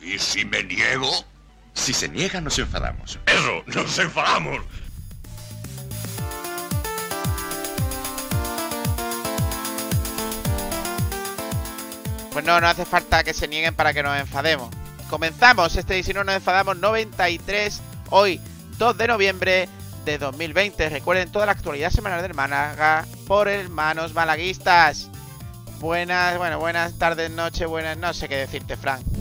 ¿Y si me niego? Si se niega, nos enfadamos. Eso, nos enfadamos. Pues no, no hace falta que se nieguen para que nos enfademos. Comenzamos este y si no nos enfadamos 93, hoy 2 de noviembre de 2020. Recuerden toda la actualidad semanal del Málaga por hermanos malaguistas. Buenas, bueno, buenas tardes, noches, buenas, no sé qué decirte, Fran.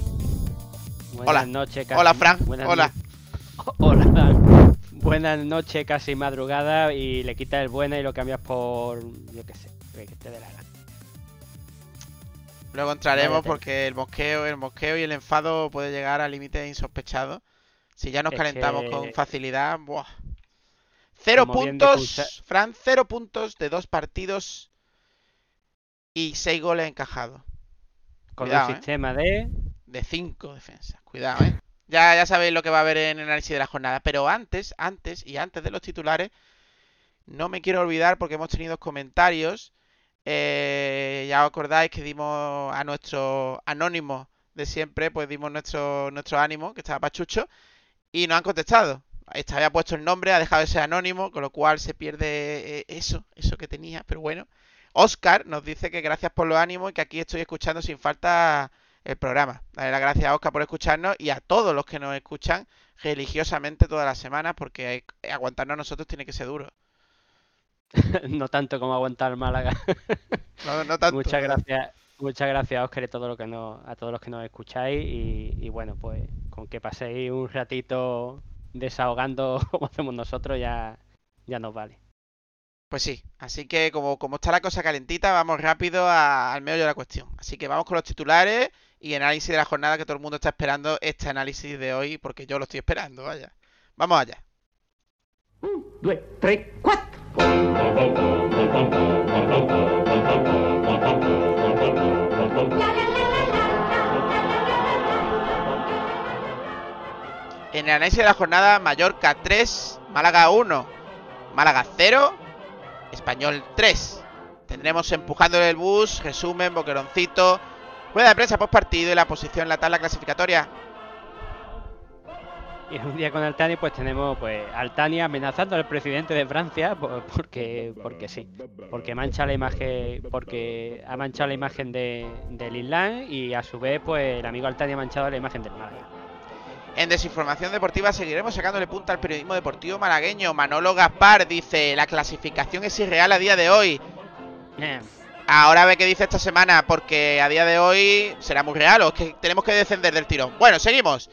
Buenas Hola. noches, casi- Hola, Fran. buenas Hola. Hola. Buenas noches, casi madrugada, y le quitas el buena y lo cambias por. Yo qué sé, que te dé la gana. Luego entraremos Váyate. porque el mosqueo, el mosqueo y el enfado puede llegar a límites insospechados. Si ya nos Es calentamos que- con facilidad, ¡buah! Cero Como puntos, Fran, cero puntos de dos partidos y seis goles encajados. Con Cuidado, un eh. sistema de. De cinco defensas. Cuidado, ¿eh? Ya, ya sabéis lo que va a haber en el análisis de la jornada. Pero antes, antes y antes de los titulares, no me quiero olvidar porque hemos tenido comentarios. Eh, ya os acordáis que dimos a nuestro anónimo de siempre, pues dimos nuestro, nuestro ánimo, que estaba Pachucho, y nos han contestado. Esta había puesto el nombre, ha dejado ese anónimo, con lo cual se pierde eh, eso, eso que tenía, pero bueno. Oscar nos dice que gracias por los ánimos y que aquí estoy escuchando sin falta el programa. Darle las gracias a Oscar por escucharnos y a todos los que nos escuchan religiosamente todas las semanas, porque aguantarnos a nosotros tiene que ser duro. no tanto como aguantar Málaga. No, no tanto. muchas gracias. Muchas gracias, Oscar, y todo lo que nos, a todos los que nos escucháis. Y, y bueno, pues con que paséis un ratito desahogando como hacemos nosotros, ya, ya nos vale. Pues sí, así que como, como está la cosa calentita, vamos rápido a- al meollo de la cuestión. Así que vamos con los titulares y análisis de la jornada que todo el mundo está esperando este análisis de hoy, porque yo lo estoy esperando, vaya. Vamos allá. due, tre, quattro. En el análisis de la jornada, Mallorca 3, Málaga 1, Málaga 0, Español 3. Tendremos empujando el bus, resumen, boqueroncito, rueda de prensa post partido y la posición en la tabla clasificatoria. Y un día con Altani, pues tenemos pues Altani amenazando al presidente de Francia por- porque, porque sí, porque mancha la imagen, porque ha manchado la imagen de, del Islam y a su vez, pues el amigo Altani ha manchado la imagen del Málaga. En desinformación deportiva seguiremos sacándole punta al periodismo deportivo malagueño. Manolo Gaspar dice, la clasificación es irreal a día de hoy. Eh, Ahora ve qué dice esta semana, porque a día de hoy será muy real o es que tenemos que descender del tirón. Bueno, seguimos.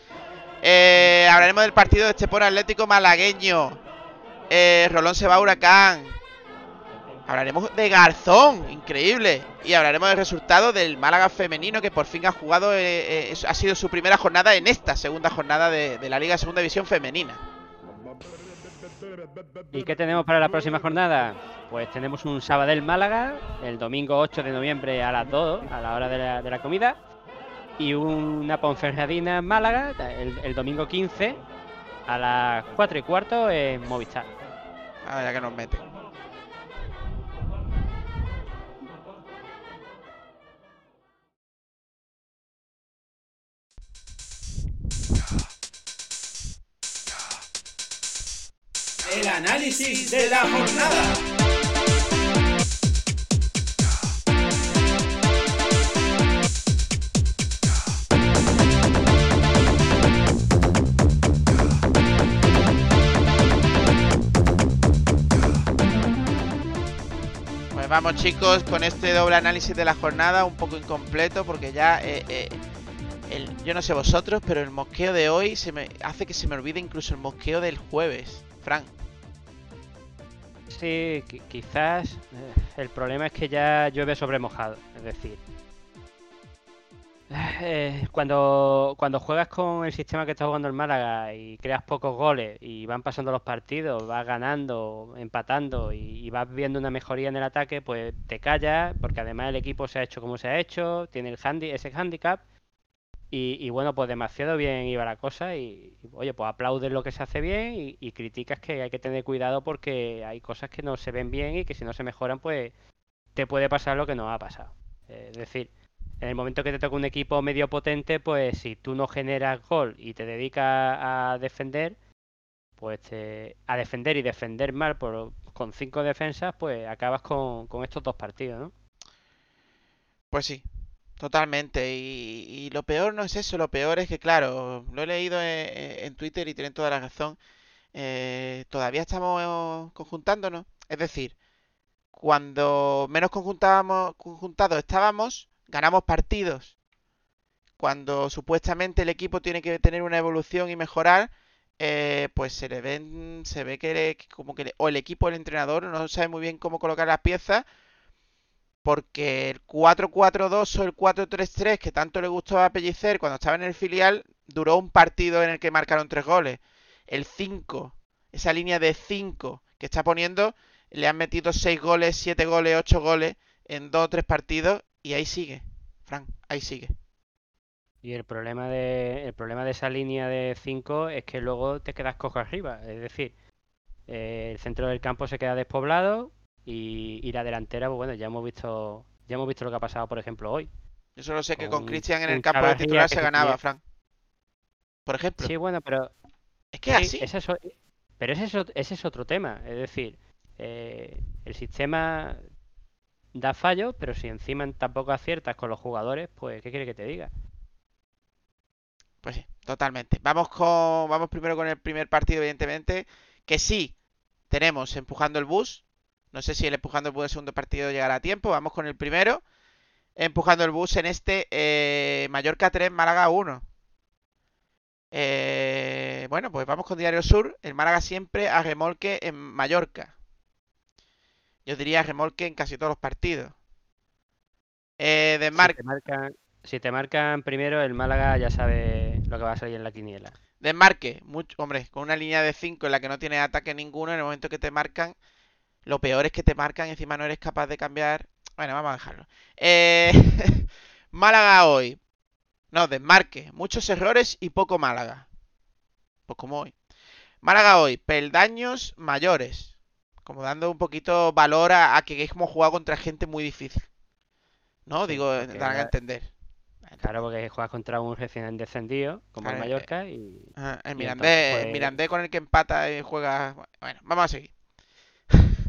Eh, hablaremos del partido de Estepona Atlético malagueño. Eh, Rolón se va a Huracán. Hablaremos de Garzón, increíble. Y hablaremos del resultado del Málaga femenino que por fin ha jugado, eh, eh, ha sido su primera jornada en esta segunda jornada de, de la Liga Segunda División Femenina. ¿Y qué tenemos para la próxima jornada? Pues tenemos un Sabadell Málaga el domingo 8 de noviembre a las 2, a la hora de la, comida. Y una Ponferradina Málaga el, domingo 15 a las 4 y cuarto en Movistar. Ya que nos mete. El análisis de la jornada. Pues vamos chicos con este doble análisis de la jornada, un poco incompleto porque ya, eh, eh, yo no sé vosotros, pero el mosqueo de hoy se me hace que se me olvide incluso el mosqueo del jueves. Frank, Sí, qui- quizás eh, el problema es que ya llueve sobre mojado. Es decir, eh, cuando, cuando juegas con el sistema que está jugando el Málaga y creas pocos goles y van pasando los partidos, vas ganando, empatando y, y vas viendo una mejoría en el ataque, pues te callas, porque además el equipo se ha hecho como se ha hecho, tiene el handi ese handicap. Y, bueno, pues demasiado bien iba la cosa y, oye, pues aplaudes lo que se hace bien y, y criticas que hay que tener cuidado porque hay cosas que no se ven bien y que si no se mejoran, pues te puede pasar lo que nos ha pasado. Eh, es decir, en el momento que te toca un equipo medio potente, pues si tú no generas gol y te dedicas a defender, pues te- a defender y defender mal por, con cinco defensas, pues acabas con, con estos dos partidos, ¿no? Pues sí, totalmente. Y, lo peor no es eso, lo peor es que, claro, lo he leído en, Twitter y tienen toda la razón. eh, todavía estamos conjuntándonos. Es decir, cuando menos conjuntábamos, conjuntados estábamos, ganamos partidos. Cuando supuestamente el equipo tiene que tener una evolución y mejorar, eh, pues se le ven, se ve que, le- como que le- o el equipo el entrenador no sabe muy bien cómo colocar las piezas porque el 4-4-2 o el 4-3-3 que tanto le gustó a Pellicer cuando estaba en el filial duró un partido en el que marcaron tres goles. El 5, esa línea de 5 que está poniendo, le han metido 6 goles, 7 goles, 8 goles en 2 o 3 partidos y ahí sigue, Frank, ahí sigue. Y el problema de, el problema de esa línea de 5 es que luego te quedas cojo arriba. Es decir, eh, el centro del campo se queda despoblado y, y la delantera, pues bueno, ya hemos visto, ya hemos visto lo que ha pasado, por ejemplo, hoy. Yo solo sé que con Cristian en el campo de titular se ganaba, Frank. Por ejemplo. Sí, bueno, pero Es que sí, así. ese es pero ese es, ot- ese es otro tema. Es decir, eh, el sistema da fallos, pero si encima tampoco aciertas con los jugadores, pues, ¿qué quiere que te diga? Pues sí, totalmente. Vamos con, vamos primero con el primer partido, evidentemente, que sí tenemos empujando el bus. No sé si el empujando el bus del segundo partido llegará a tiempo. Vamos con el primero. Empujando el bus en este eh, Mallorca 3, Málaga 1. Eh, bueno, pues vamos con Diario Sur. El Málaga siempre a remolque en Mallorca. Yo diría remolque en casi todos los partidos. Eh, de Si te marcan, si te marcan primero, el Málaga ya sabe lo que va a salir en la quiniela. Desmarque, mucho, hombre, con una línea de 5 en la que no tienes ataque ninguno, en el momento que te marcan, lo peor es que te marcan, encima no eres capaz de cambiar. Bueno, vamos a dejarlo. Eh, Málaga hoy. No, desmarque, muchos errores y poco Málaga. Pues como hoy. Málaga hoy, peldaños mayores. Como dando un poquito valor a, a que hemos jugado contra gente muy difícil. ¿No? Digo, dan a entender. Claro, porque juegas contra un recién descendido, como el Claro, Mallorca, y Ajá, el Y Mirandés, entonces, el pues- Mirandés con el que empata y juega. Bueno, vamos a seguir.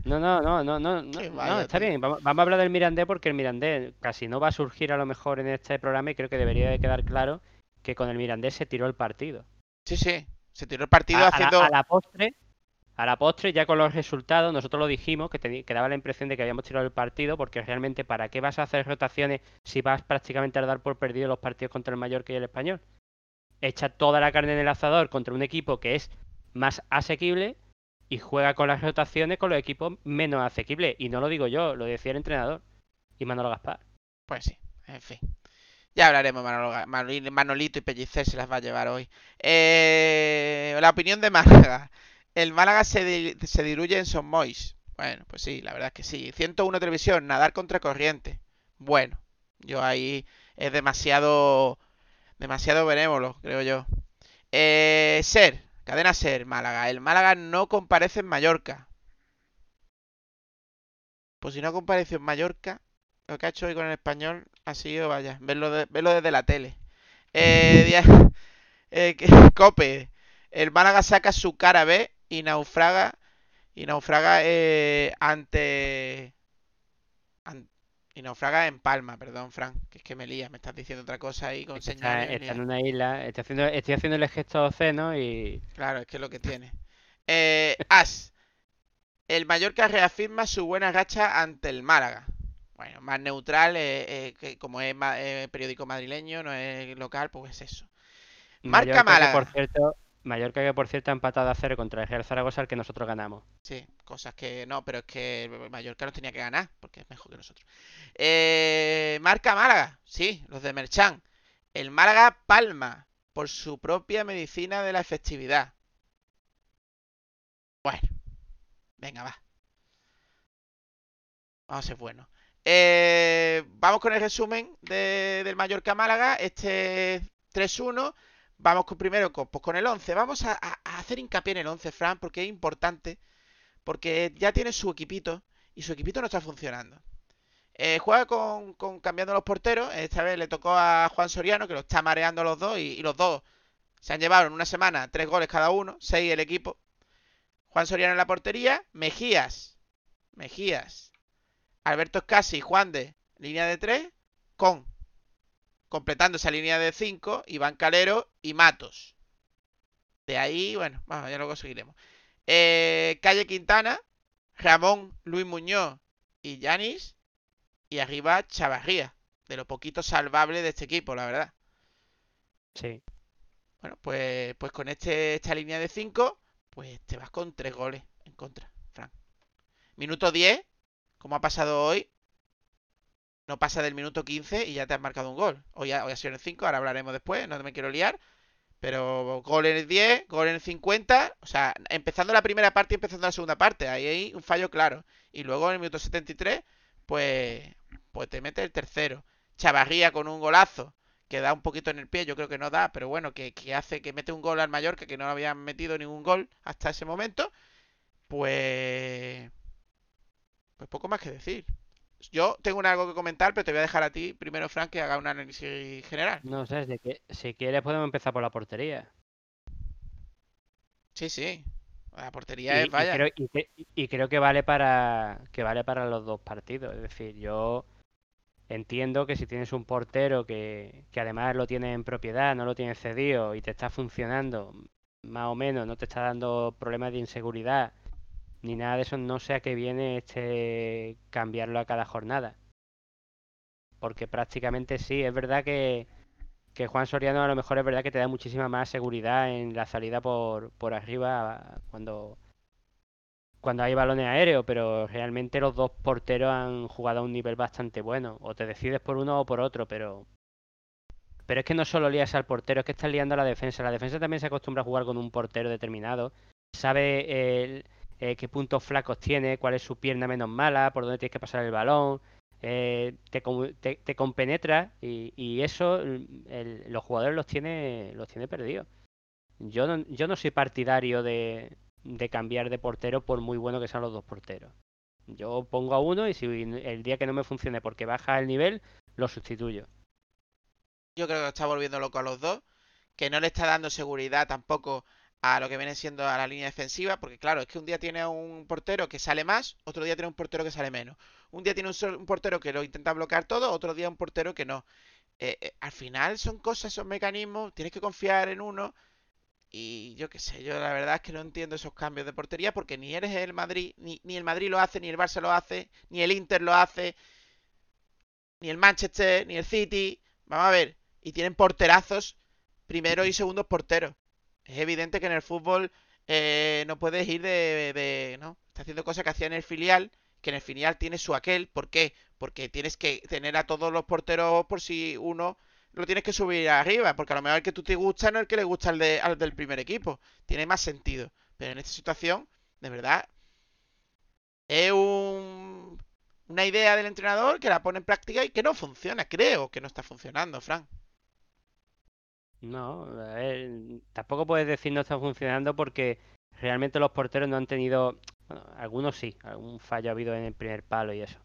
No, no, no, no, no, no, está tío. bien. Vamos, vamos a hablar del Mirandés porque el Mirandés casi no va a surgir a lo mejor en este programa y creo que debería de quedar claro que con el Mirandés se tiró el partido. Sí, sí. Se tiró el partido A, a la, haciendo. a la postre, a la postre, ya con los resultados, nosotros lo dijimos, que, teni- que daba la impresión de que habíamos tirado el partido, porque realmente, ¿para qué vas a hacer rotaciones si vas prácticamente a dar por perdido los partidos contra el Mallorca y el Español? Echa toda la carne en el asador contra un equipo que es más asequible y juega con las rotaciones con los equipos menos asequibles. Y no lo digo yo, lo decía el entrenador. Y Manolo Gaspar. Pues sí, en fin. Ya hablaremos, Manolo Manolito y Pellicer se las va a llevar hoy. Eh, la opinión de Málaga. El Málaga se, se diluye en Son Mois. Bueno, pues sí, la verdad es que sí. 101 televisión, nadar contra corriente. Bueno, yo ahí es demasiado, demasiado benévolo, creo yo. Eh, Ser, cadena Ser, Málaga. El Málaga no comparece en Mallorca. Pues si no compareció en Mallorca, lo que ha hecho hoy con el español ha sido, vaya, verlo, de- verlo desde la tele. Eh, eh, Cope, el Málaga saca su cara B y naufraga, y naufraga eh, ante, an- y naufraga en Palma, perdón, Frank, que es que me lía, me estás diciendo otra cosa ahí con Es que señales. está en una isla, estoy haciendo, estoy haciendo el gesto oceno y Claro, es que es lo que tiene. Eh, As. El Mallorca reafirma su buena racha ante el Málaga. Bueno, más neutral, eh, eh, que como es ma- eh, periódico madrileño, no es local, pues es eso. Marca Mallorca, que Málaga. por cierto, Mallorca que por cierto ha empatado a cero contra el Real Zaragoza, que nosotros ganamos. Sí, cosas que no, pero es que el Mallorca nos tenía que ganar, porque es mejor que nosotros. Eh, marca Málaga, sí, los de Merchan. El Málaga palma por su propia medicina de la efectividad. Bueno, venga, va. Vamos a ser buenos. Eh, vamos con el resumen de- del Mallorca Málaga. Este 3-1. Vamos con, primero con, pues con el 11. Vamos a, hacer hincapié en el 11, Fran, porque es importante. Porque ya tiene su equipito y su equipito no está funcionando. Eh, juega con, cambiando los porteros. Esta vez le tocó a Juan Soriano, que lo está mareando los dos, y, y los dos se han llevado en una semana tres goles cada uno, seis el equipo. Juan Soriano en la portería, Mejías, Mejías, Alberto Escasi, Juan de, línea de tres, con, completando esa línea de cinco, Iván Calero y Matos. De ahí, bueno, vamos, ya lo conseguiremos. Eh, Calle Quintana, Ramón, Luis Muñoz y Yanis. Y arriba Chavarría, de lo poquito salvable de este equipo, la verdad. Sí. Bueno, pues, pues con este, esta línea de 5, pues te vas con 3 goles en contra, Fran. Minuto 10, como ha pasado hoy, no pasa del minuto 15 y ya te has marcado un gol. Hoy ha, sido en el 5, ahora hablaremos después, no me quiero liar. Pero gol en el 10, gol en el 50, o sea, empezando la primera parte y empezando la segunda parte, ahí hay un fallo claro. Y luego en el minuto 73, pues, pues te mete el tercero. Chavarría con un golazo que da un poquito en el pie, yo creo que no da, pero bueno, que, que hace que mete un gol al Mallorca, que no habían metido ningún gol hasta ese momento, pues... Pues poco más que decir. Yo tengo algo que comentar, pero te voy a dejar a ti primero, Frank, que haga un análisis general. No sé, de que, si quieres podemos empezar por la portería. Sí, sí. La portería Y, es y vaya. creo, y cre- y creo que vale para que vale para los dos partidos. Es decir, yo entiendo que si tienes un portero que, que además lo tienes en propiedad, no lo tienes cedido y te está funcionando más o menos, no te está dando problemas de inseguridad ni nada de eso, no sé a qué viene este cambiarlo a cada jornada. Porque prácticamente sí, es verdad que, que Juan Soriano a lo mejor es verdad que te da muchísima más seguridad en la salida por, por arriba cuando, cuando hay balones aéreos, pero realmente los dos porteros han jugado a un nivel bastante bueno. O te decides por uno o por otro, pero. Pero es que no solo lías al portero, es que estás liando a la defensa. La defensa también se acostumbra a jugar con un portero determinado. Sabe el- eh, qué puntos flacos tiene, cuál es su pierna menos mala, por dónde tienes que pasar el balón. eh, te, te, compenetra y, y eso el- los jugadores los tiene, los tiene perdidos. Yo no, yo no soy partidario de, de cambiar de portero por muy bueno que sean los dos porteros. Yo pongo a uno y si el día que no me funcione porque baja el nivel, lo sustituyo. Yo creo que está volviendo loco a los dos. Que no le está dando seguridad tampoco a lo que viene siendo a la línea defensiva. Porque claro, es que un día tiene un portero que sale más, otro día tiene un portero que sale menos. Un día tiene un, portero que lo intenta bloquear todo, otro día un portero que no. Eh, eh, al final son cosas, son mecanismos, tienes que confiar en uno. Y yo qué sé, yo la verdad es que no entiendo esos cambios de portería porque ni eres el Madrid, ni, ni el Madrid lo hace, ni el Barça lo hace, ni el Inter lo hace, ni el Manchester, ni el City. Vamos a ver, y tienen porterazos, primero y segundos porteros. Es evidente que en el fútbol eh, no puedes ir de, ¿no? Está haciendo cosas que hacía en el filial, que en el filial tiene su aquel. ¿Por qué? Porque tienes que tener a todos los porteros por si uno lo tienes que subir arriba, porque a lo mejor el que tú te gusta no es el que le gusta al, de- al del primer equipo. Tiene más sentido. Pero en esta situación, de verdad, es un- una idea del entrenador que la pone en práctica y que no funciona. Creo que no está funcionando, Fran. No, a ver, tampoco puedes decir no está funcionando porque realmente los porteros no han tenido, bueno, algunos sí, algún fallo ha habido en el primer palo y eso.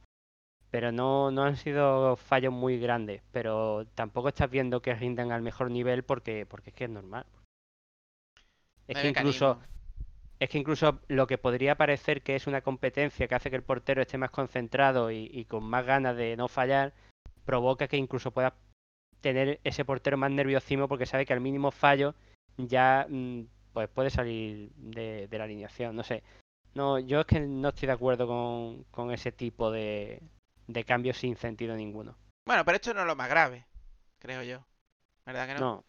Pero no, no han sido fallos muy grandes, pero tampoco estás viendo que rindan al mejor nivel porque, porque es que es normal. Es No que incluso, mecanismo. es que incluso lo que podría parecer que es una competencia que hace que el portero esté más concentrado y, y con más ganas de no fallar, provoca que incluso pueda tener ese portero más nerviosismo porque sabe que al mínimo fallo ya mm, pues puede salir de, de la alineación. No sé. No, yo es que no estoy de acuerdo con, con ese tipo de, de cambios sin sentido ninguno. Bueno, pero esto no es lo más grave, creo yo. ¿Verdad que no? No,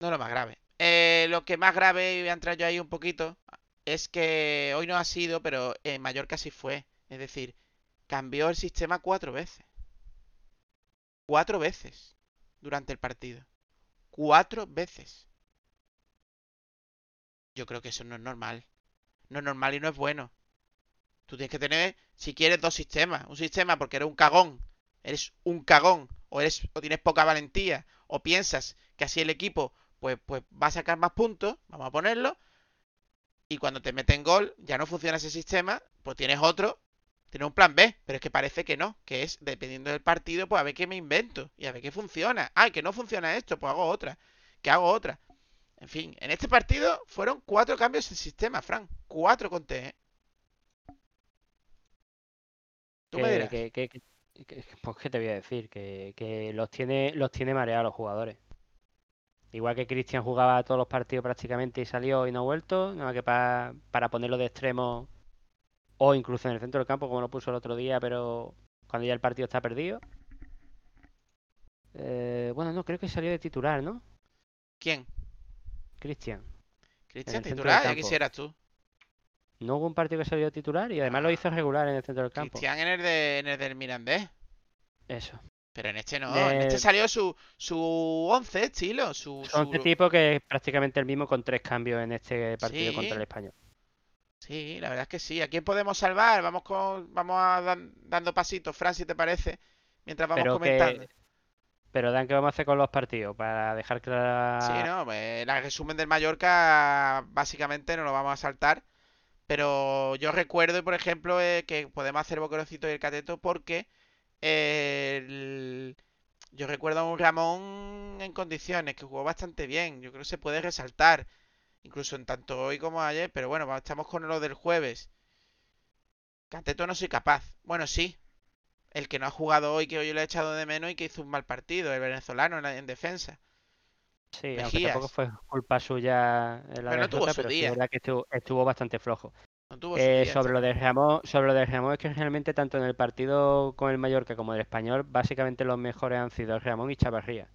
No es lo más grave. Eh, lo que más grave, y voy a entrar yo ahí un poquito, es que hoy no ha sido, pero en Mallorca sí fue. Es decir, cambió el sistema cuatro veces. Cuatro veces durante el partido. Cuatro veces. Yo creo que eso no es normal. No es normal y no es bueno. Tú tienes que tener, si quieres, dos sistemas. Un sistema porque eres un cagón. Eres un cagón. O eres, o tienes poca valentía. O piensas que así el equipo pues, pues va a sacar más puntos. Vamos a ponerlo. Y cuando te meten gol, ya no funciona ese sistema. Pues tienes otro Tener un plan B, pero es que parece que no, que es dependiendo del partido, pues a ver qué me invento y a ver qué funciona. Ah, que no funciona esto, pues hago otra, que hago otra. En fin, en este partido fueron cuatro cambios de sistema, Fran. Cuatro conté, ¿eh? Tú me Que, dirás. que- que- que- que- pues qué te voy a decir, que, que los tiene, los tiene mareados los jugadores. Igual que Cristian jugaba todos los partidos prácticamente y salió y no ha vuelto, nada que pa- para ponerlo de extremo o incluso en el centro del campo, como lo puso el otro día, pero cuando ya el partido está perdido. Eh, bueno, no, creo que salió de titular, ¿no? ¿Quién? Cristian. Cristian, titular, ya quisieras tú. No hubo un partido que salió de titular y además lo hizo regular en el centro del campo. Cristian en el, de, en el del Mirandés. Eso. Pero en este no, en este salió su, su 11 estilo, su, su- este tipo que es prácticamente el mismo con tres cambios en este partido Sí. contra el español. Sí, la verdad es que sí. ¿A quién podemos salvar? Vamos con, vamos a dan- dando pasitos, Fran, si te parece, mientras vamos Pero comentando. que, pero Dan, ¿qué vamos a hacer con los partidos? Para dejar clara. Sí, no, pues, el resumen del Mallorca básicamente no lo vamos a saltar. Pero yo recuerdo, por ejemplo, eh, que podemos hacer Bocorocito y el Cateto porque eh, el- yo recuerdo a un Ramón en condiciones que jugó bastante bien. Yo creo que se puede resaltar, incluso en tanto hoy como ayer. Pero bueno, estamos con lo del jueves. Cateto no soy capaz. Bueno, sí. El que no ha jugado hoy, que hoy lo he echado de menos y que hizo un mal partido, el venezolano en, la- en defensa. Sí, aunque Mejías. tampoco fue culpa suya la Pero no tuvo su pero sí día. es verdad que estuvo, estuvo bastante flojo. No tuvo su Eh, día, sobre lo de Ramón, sobre lo de Ramón es que realmente tanto en el partido con el Mallorca como el español, básicamente los mejores han sido Ramón y Chavarría.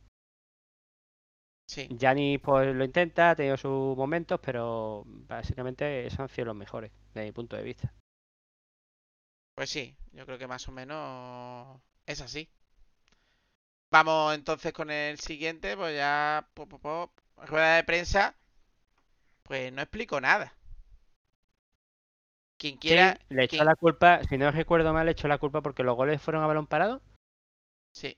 Sí. Gianni pues lo intenta, ha tenido sus momentos, pero básicamente esos han sido los mejores, desde mi punto de vista. Pues sí, yo creo que más o menos es así. Vamos entonces con el siguiente, pues ya po, po, po, rueda de prensa, pues no explico nada. Quien Sí, quiera, le echó quien- la culpa, si no recuerdo mal, le echó la culpa porque los goles fueron a balón parado. sí,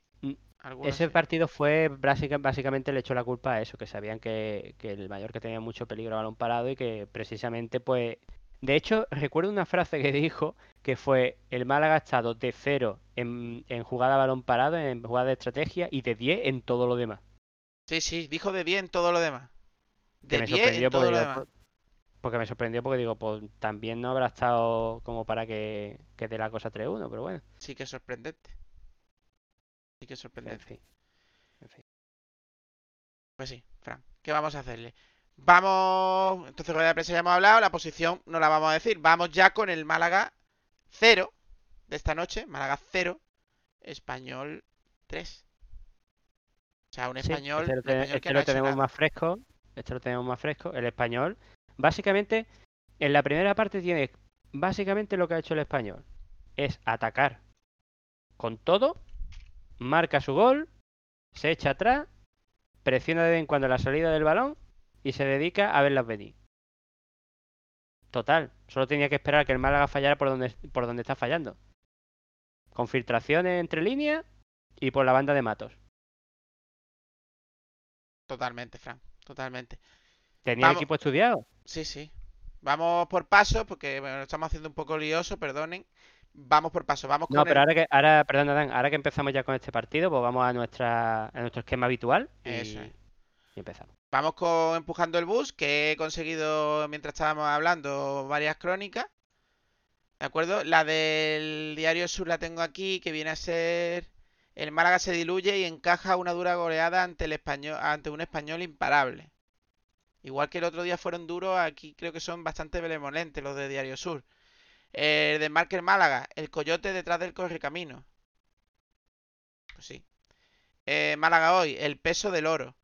algunos Ese sí. partido fue básica- básicamente le echó la culpa a eso, que sabían que, que el Mallorca tenía mucho peligro a balón parado y que precisamente pues... De hecho, recuerdo una frase que dijo que fue el Málaga ha estado de cero en, en jugada a balón parado, en jugada de estrategia y de 10 en todo lo demás. Sí, sí, dijo de bien todo lo demás. Que De me bien sorprendió en todo porque, lo demás. po- porque me sorprendió porque digo, pues también no habrá estado como para que, que dé la cosa 3-1, pero bueno, Sí que es sorprendente. Sí en sorprendente. fin. en fin. Pues sí, Fran, ¿qué vamos a hacerle? Vamos, entonces rueda de prensa ya hemos hablado, la posición no la vamos a decir. Vamos ya con el Málaga 0 de esta noche, Málaga 0, Español 3. O sea, un Sí, español, este lo, que este lo hecho tenemos más fresco. Este lo tenemos más fresco. El español. Básicamente, en la primera parte tiene básicamente lo que ha hecho el español. Es atacar con todo, marca su gol, se echa atrás, presiona de vez en cuando la salida del balón y se dedica a verlas venir. Total, solo tenía que esperar que el Málaga fallara por donde, por donde está fallando. Con filtraciones entre líneas y por la banda de Matos. Totalmente, Fran, totalmente. Tenía el Vamos. equipo estudiado. Sí, sí. Vamos por paso, porque bueno, estamos haciendo un poco lioso, perdonen. Vamos por paso, vamos No, con pero el... ahora que, ahora, perdón, Adán, ahora que empezamos ya con este partido, pues vamos a nuestra, a nuestro esquema habitual y, Eso es. y empezamos. Vamos con Empujando el Bus, que he conseguido mientras estábamos hablando varias crónicas. ¿De acuerdo? La del Diario Sur la tengo aquí, que viene a ser el Málaga se diluye y encaja una dura goleada ante el español, ante un español imparable. Igual que el otro día fueron duros, aquí creo que son bastante benevolentes los de Diario Sur. El de Marker Málaga, el coyote detrás del correcamino. Pues sí. Eh, Málaga hoy, el peso del oro.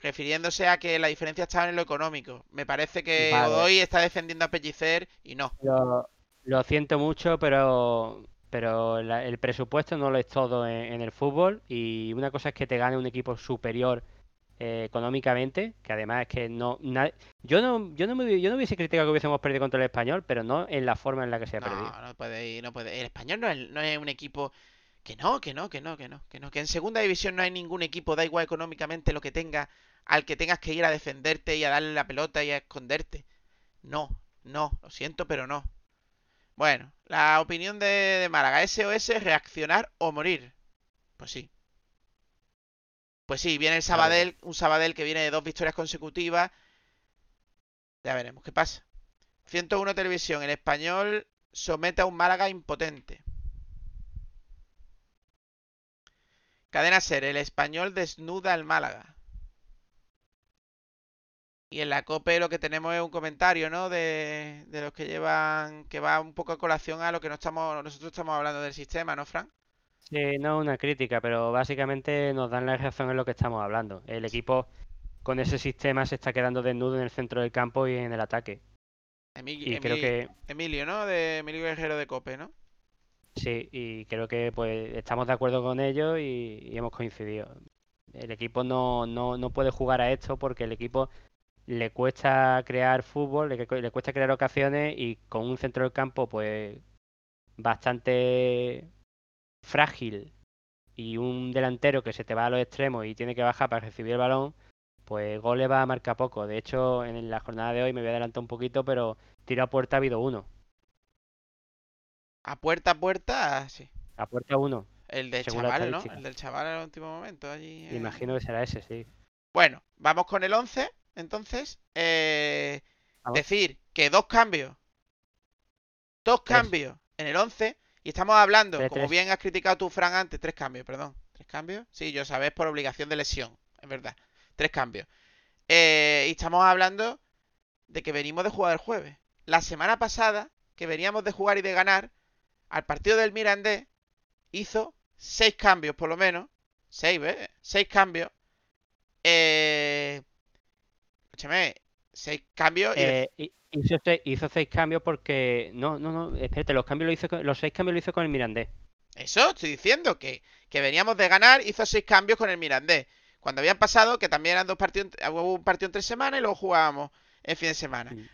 Refiriéndose a que la diferencia estaba en lo económico. Me parece que Vale. Godoy está defendiendo a Pellicer y no. Lo, lo siento mucho, pero, pero la- el presupuesto no lo es todo en, en el fútbol y una cosa es que te gane un equipo superior eh, económicamente, que además es que no... na- yo no yo no, me, yo no hubiese criticado que hubiésemos perdido contra el español, pero no en la forma en la que se ha perdido. No, no puede ir, no puede. El español no es, no es un equipo que no, que no, que no, que no, que no. Que en segunda división no hay ningún equipo, da igual económicamente lo que tenga, al que tengas que ir a defenderte y a darle la pelota y a esconderte. No, no, lo siento, pero no. Bueno, la opinión de, de Málaga. SOS, reaccionar o morir. Pues sí. Pues sí, viene el. Sabadell, un Sabadell que viene de dos victorias consecutivas. Ya veremos qué pasa. 101 Televisión, el español somete a un Málaga impotente. Cadena Ser, el español desnuda al Málaga. Y en la COPE lo que tenemos es un comentario, ¿no? De, de los que llevan, que va un poco a colación a lo que no estamos, nosotros estamos hablando del sistema, ¿no, Fran? Sí, no una crítica, pero básicamente nos dan la razón en lo que estamos hablando. El equipo con ese sistema se está quedando desnudo en el centro del campo y en el ataque. Emilio, Y creo que Emilio, ¿no? De Emilio Guerrero de COPE, ¿no? sí, y creo que pues estamos de acuerdo con ello y, y hemos coincidido. El equipo no, no, no puede jugar a esto porque el equipo le cuesta crear fútbol, le, le cuesta crear ocasiones y con un centro del campo pues bastante frágil y un delantero que se te va a los extremos y tiene que bajar para recibir el balón, pues goles va a marcar poco. De hecho, en la jornada de hoy me voy a adelantar un poquito, pero tiro a puerta ha habido uno. A puerta a puerta, sí. A puerta uno. El del chaval, ¿no? El del chaval en el último momento allí. en- Imagino que será ese, sí. Bueno, vamos con el 11, entonces. Eh, decir que dos cambios. Dos cambios en el 11. Y estamos hablando, como tres. bien has criticado tú, Fran, antes, tres cambios, perdón. ¿Tres cambios? Sí, yo sabes por obligación de lesión, es verdad. Tres cambios. Eh, y estamos hablando de que venimos de jugar el jueves. La semana pasada, que veníamos de jugar y de ganar, al partido del Mirandés hizo seis cambios por lo menos. Seis, ¿ves? Seis cambios. Eh... Escúchame, seis cambios y Eh, hi- hizo, seis, hizo seis cambios porque. No, no, no, espérate, los cambios lo hizo los seis cambios lo hizo con el Mirandés. Eso, estoy diciendo que, que veníamos de ganar, hizo seis cambios con el Mirandés. Cuando habían pasado, que también eran dos partidos, en- hubo un partido en tres semanas y luego jugábamos el fin de semana. Mm.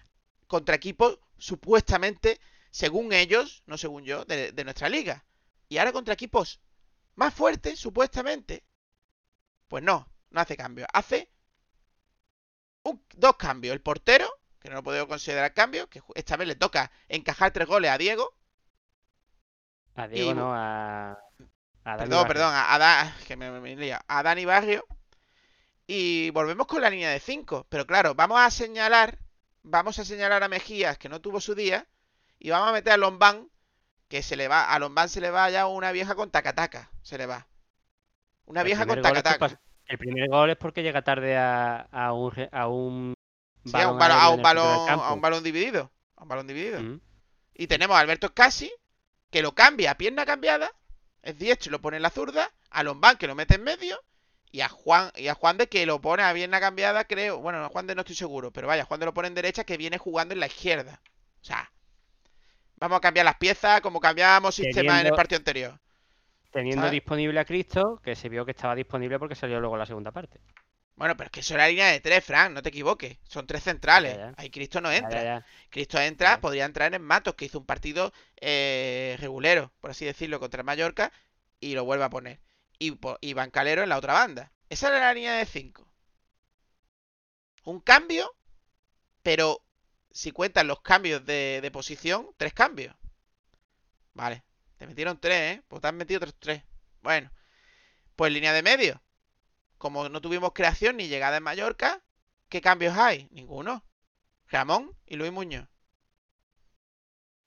Contra equipos supuestamente, según ellos, no según yo, de, de nuestra liga. Y ahora contra equipos más fuertes, supuestamente. Pues no, no hace cambio. Hace un- dos cambios. El portero, que no lo puedo considerar cambio, que esta vez le toca encajar tres goles a Diego. A Diego Y- no, a. a Dani Perdón, Barrio. perdón, a, a Da- que me, me- me he liado. a Dani Barrio. Y volvemos con la línea de 5. Pero claro, vamos a señalar, vamos a señalar a Mejías que no tuvo su día. Y vamos a meter a Lombán, que se le va, a Lombán se le va ya una vieja con tacataca. Se le va. Una El vieja con tacataca. pas- El primer gol es porque llega tarde a, a un, a un Sí, a un balón, a un balón, a campo. un balón dividido. A un balón dividido. Mm. Y tenemos a Alberto Scassi, que lo cambia a pierna cambiada, es y lo pone en la zurda, a Lombán que lo mete en medio, y a Juan, y a Juan de que lo pone a pierna cambiada, creo. Bueno, a Juan de no estoy seguro, pero vaya, Juan de lo pone en derecha que viene jugando en la izquierda. O sea, vamos a cambiar las piezas como cambiábamos sistemas en el partido anterior. Teniendo disponible a Cristo, que se vio que estaba disponible porque salió luego la segunda parte. Bueno, pero es que eso es la línea de tres, Frank, no te equivoques. Son tres centrales. Ya, ya. Ahí Cristo no entra. ya. Cristo entra, podría entrar en Matos, que hizo un partido eh, regulero, por así decirlo, contra el Mallorca, y lo vuelve a poner. Y, y Bancalero en la otra banda. Esa era la línea de 5. Un cambio, pero si cuentan los cambios de, de posición, tres cambios. Vale, te metieron tres, ¿eh? Pues te han metido tres, tres. Bueno, pues línea de medio. Como no tuvimos creación ni llegada en Mallorca, ¿qué cambios hay? Ninguno. Ramón y Luis Muñoz.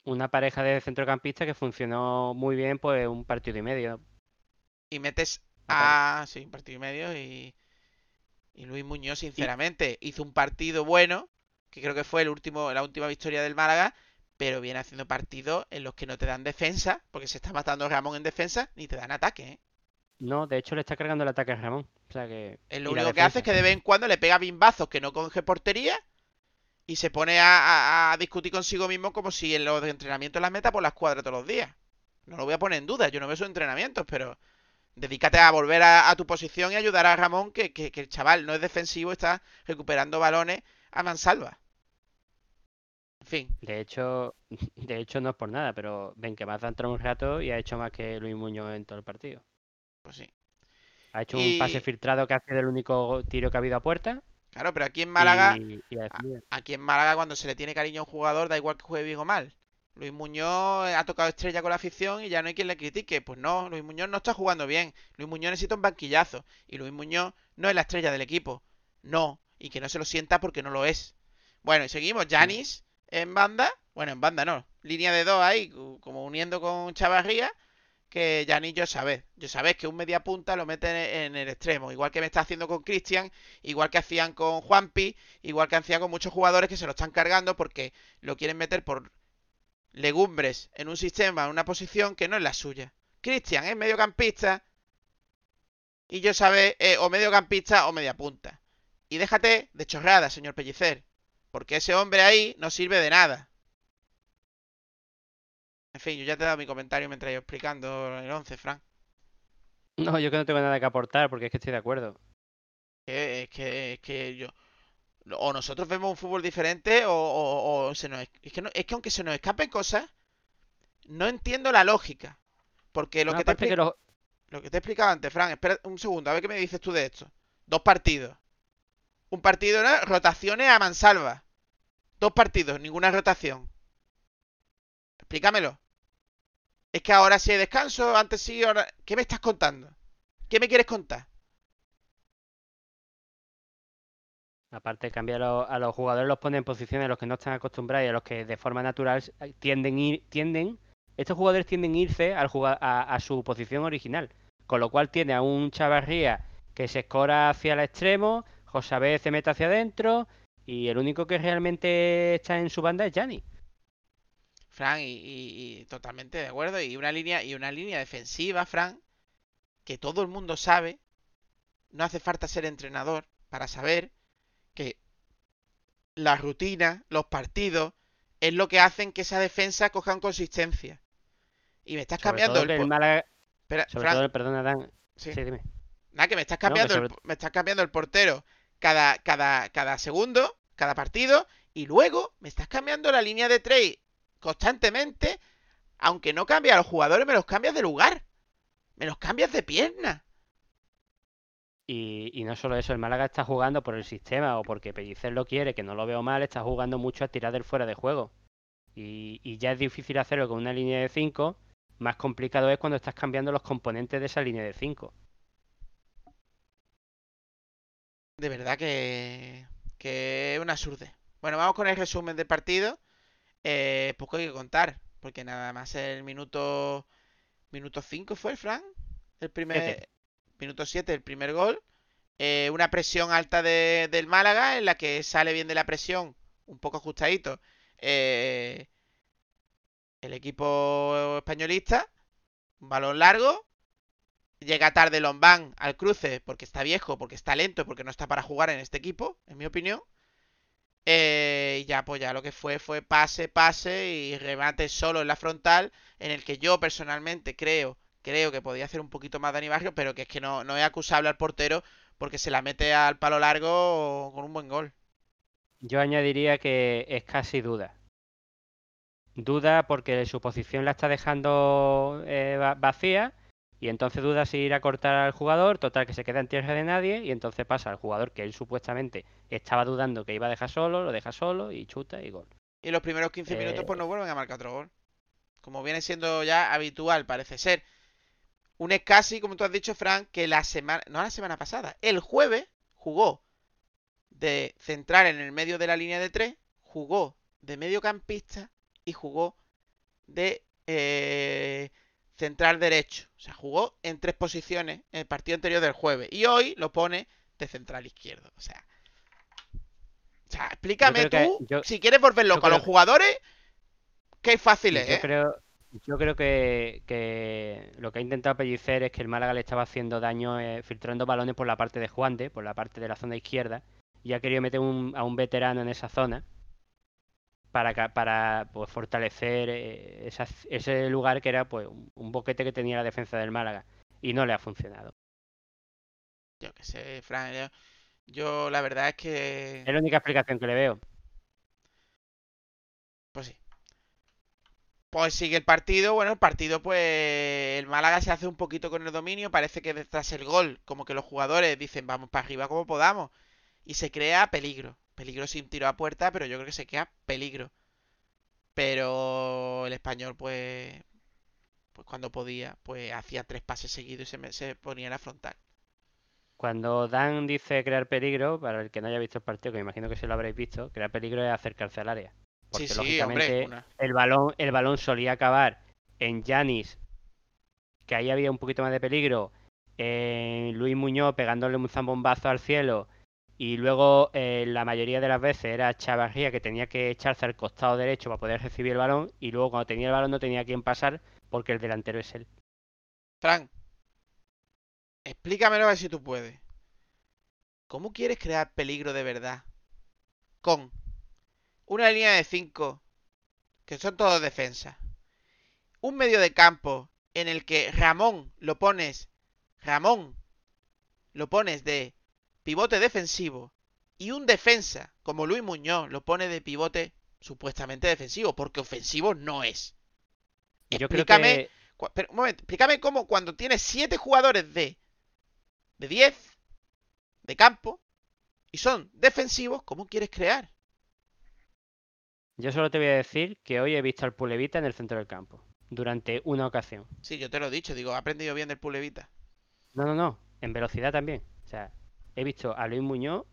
Una pareja de centrocampistas que funcionó muy bien, pues un partido y medio. Y metes a. Sí, un partido y medio. Y, y Luis Muñoz, sinceramente, hizo un partido bueno. Que creo que fue el último, la última victoria del Málaga. Pero viene haciendo partidos en los que no te dan defensa. Porque se está matando Ramón en defensa. Ni te dan ataque, ¿eh? No, de hecho le está cargando el ataque a Ramón. O sea que. Es lo único que hace es que de vez en cuando le pega bimbazos que no coge portería. Y se pone a, a- a discutir consigo mismo como si en los entrenamientos las meta por las cuadras todos los días. No lo voy a poner en duda, yo no veo sus entrenamientos, pero dedícate a volver a, a tu posición y ayudar a Ramón, que, que- que el chaval no es defensivo, está recuperando balones a mansalva. En fin, De hecho, de hecho no es por nada, pero ven que más ha entrado un rato y ha hecho más que Luis Muñoz en todo el partido. pues sí. Ha hecho Y- un pase filtrado que hace del único tiro que ha habido a puerta. Claro, pero aquí en Málaga, y, y ha defendido. aquí en Málaga cuando se le tiene cariño a un jugador, da igual que juegue bien o mal. Luis Muñoz ha tocado estrella con la afición y ya no hay quien le critique. Pues no, Luis Muñoz no está jugando bien. Luis Muñoz necesita un banquillazo. Y Luis Muñoz no es la estrella del equipo. No. Y que no se lo sienta porque no lo es. Bueno, y seguimos. Janis en banda. Bueno, en banda no. Línea de dos ahí, como uniendo con Chavarría. Que Janis yo sabes. Yo sabes que un media punta lo mete en el extremo. Igual que me está haciendo con Cristian. Igual que hacían con Juanpi. Igual que hacían con muchos jugadores que se lo están cargando porque lo quieren meter por legumbres en un sistema, en una posición que no es la suya. Cristian es mediocampista y yo sabe eh, o mediocampista o media punta. Y déjate de chorrada, señor Pellicer, porque ese hombre ahí no sirve de nada. En fin, yo ya te he dado mi comentario mientras yo explicando el 11, Frank. No, yo que no tengo nada que aportar porque es que estoy de acuerdo. Es que, es que yo, o nosotros vemos un fútbol diferente o, se nos... Es que, es que aunque se nos escapen cosas, no entiendo la lógica. Porque lo, que, te lo... que te he explicado antes, Fran, espera un segundo, a ver qué me dices tú de esto. Dos partidos. Un partido, ¿no? Rotaciones a mansalva. Dos partidos, ninguna rotación. Explícamelo. Es que ahora sí hay descanso, antes sí, ahora... ¿Qué me estás contando? ¿Qué me quieres contar? Aparte cambiar a los, jugadores, los pone en posiciones a los que no están acostumbrados y a los que de forma natural tienden, ir, tienden estos jugadores tienden a irse al a, su posición original. Con lo cual tiene a un Chavarría que se escora hacia el extremo, José se mete hacia adentro y el único que realmente está en su banda es Gianni. Fran, y, totalmente de acuerdo. Y una línea, y una línea defensiva, Fran, que todo el mundo sabe. No hace falta ser entrenador para saber que la rutina, los partidos, es lo que hacen que esa defensa coja consistencia. Y me estás cambiando el, Espera, perdona, Dan. Sí. dime. Nada, que me estás cambiando, el, me estás cambiando el portero cada, cada, cada segundo, cada partido, y luego me estás cambiando la línea de trade constantemente, aunque no cambie a los jugadores, me los cambias de lugar. Me los cambias de pierna. Y, no solo eso, el Málaga está jugando por el sistema o porque Pellicer lo quiere, que no lo veo mal, está jugando mucho a tirar del fuera de juego. Y, ya es difícil hacerlo con una línea de 5, más complicado es cuando estás cambiando los componentes de esa línea de 5. De verdad que, que es un absurde. Bueno, vamos con el resumen del partido. Eh, poco hay que contar, porque nada más el minuto minuto 5 fue el Fran. El primer minuto 7, el primer gol. Eh, una presión alta de, del Málaga, en la que sale bien de la presión, un poco ajustadito, eh, el equipo españolista. Un balón largo. Llega tarde Lombán al cruce porque está viejo, porque está lento, porque no está para jugar en este equipo, en mi opinión. Eh, y ya, pues ya lo que fue fue pase, pase y remate solo en la frontal, en el que yo personalmente creo creo que podía hacer un poquito más Dani Barrio, pero que es que no, no es acusable al portero porque se la mete al palo largo con un buen gol. Yo añadiría que es casi duda. Duda porque su posición la está dejando eh, vacía y entonces duda si ir a cortar al jugador, total que se queda en tierra de nadie y entonces pasa al jugador que él supuestamente estaba dudando que iba a dejar solo, lo deja solo y chuta y gol. Y los primeros 15 minutos pues no vuelven a marcar otro gol. Como viene siendo ya habitual, parece ser. Un es casi, como tú has dicho, Frank, que la semana, no la semana pasada, el jueves jugó de central en el medio de la línea de tres, jugó de mediocampista y jugó de eh, central derecho. O sea, jugó en tres posiciones en el partido anterior del jueves. Y hoy lo pone de central izquierdo. O sea, o sea explícame tú, si quieres volver loco a los jugadores, qué fácil es. Yo ¿eh? creo, yo creo que, lo que ha intentado Pellicer es que el Málaga le estaba haciendo daño eh, filtrando balones por la parte de Juande, por la parte de la zona izquierda, y ha querido meter a un veterano en esa zona para, para pues, fortalecer eh, ese lugar que era pues un boquete que tenía la defensa del Málaga, y no le ha funcionado. Yo qué sé, Fran, yo, yo la verdad es que... Es la única explicación que le veo. Pues sí, pues sigue el partido. Bueno, el partido, pues el Málaga se hace un poquito con el dominio. Parece que tras el gol, como que los jugadores dicen vamos para arriba como podamos. Y se crea peligro. Peligro sin tiro a puerta, pero yo creo que se queda peligro. Pero el español, pues, pues cuando podía, pues hacía tres pases seguidos y se, me- se ponía en la frontal. Cuando Dan dice crear peligro, para el que no haya visto el partido, que me imagino que se lo habréis visto, crear peligro es acercarse al área. Porque sí, sí, lógicamente hombre. el balón, el balón solía acabar en Yanis, que ahí había un poquito más de peligro, en Luis Muñoz pegándole un zambombazo al cielo, y luego eh, la mayoría de las veces era Chavarría que tenía que echarse al costado derecho para poder recibir el balón, y luego cuando tenía el balón no tenía quien pasar porque el delantero es él. Fran, explícamelo a ver si tú puedes. ¿Cómo quieres crear peligro de verdad? Con una línea de 5, que son todos defensas. Un medio de campo en el que Ramón lo pones, Ramón lo pones de pivote defensivo y un defensa como Luis Muñoz lo pone de pivote supuestamente defensivo, porque ofensivo no es. Yo creo Explícame que Pero, un momento, explícame cómo cuando tienes 7 jugadores de, de 10 de campo y son defensivos, ¿cómo quieres crear? yo solo te voy a decir que hoy he visto al Pulevita en el centro del campo, durante una ocasión. Sí, yo te lo he dicho, digo, he aprendido bien del Pulevita. No, no, no. En velocidad también. O sea, he visto a Luis Muñoz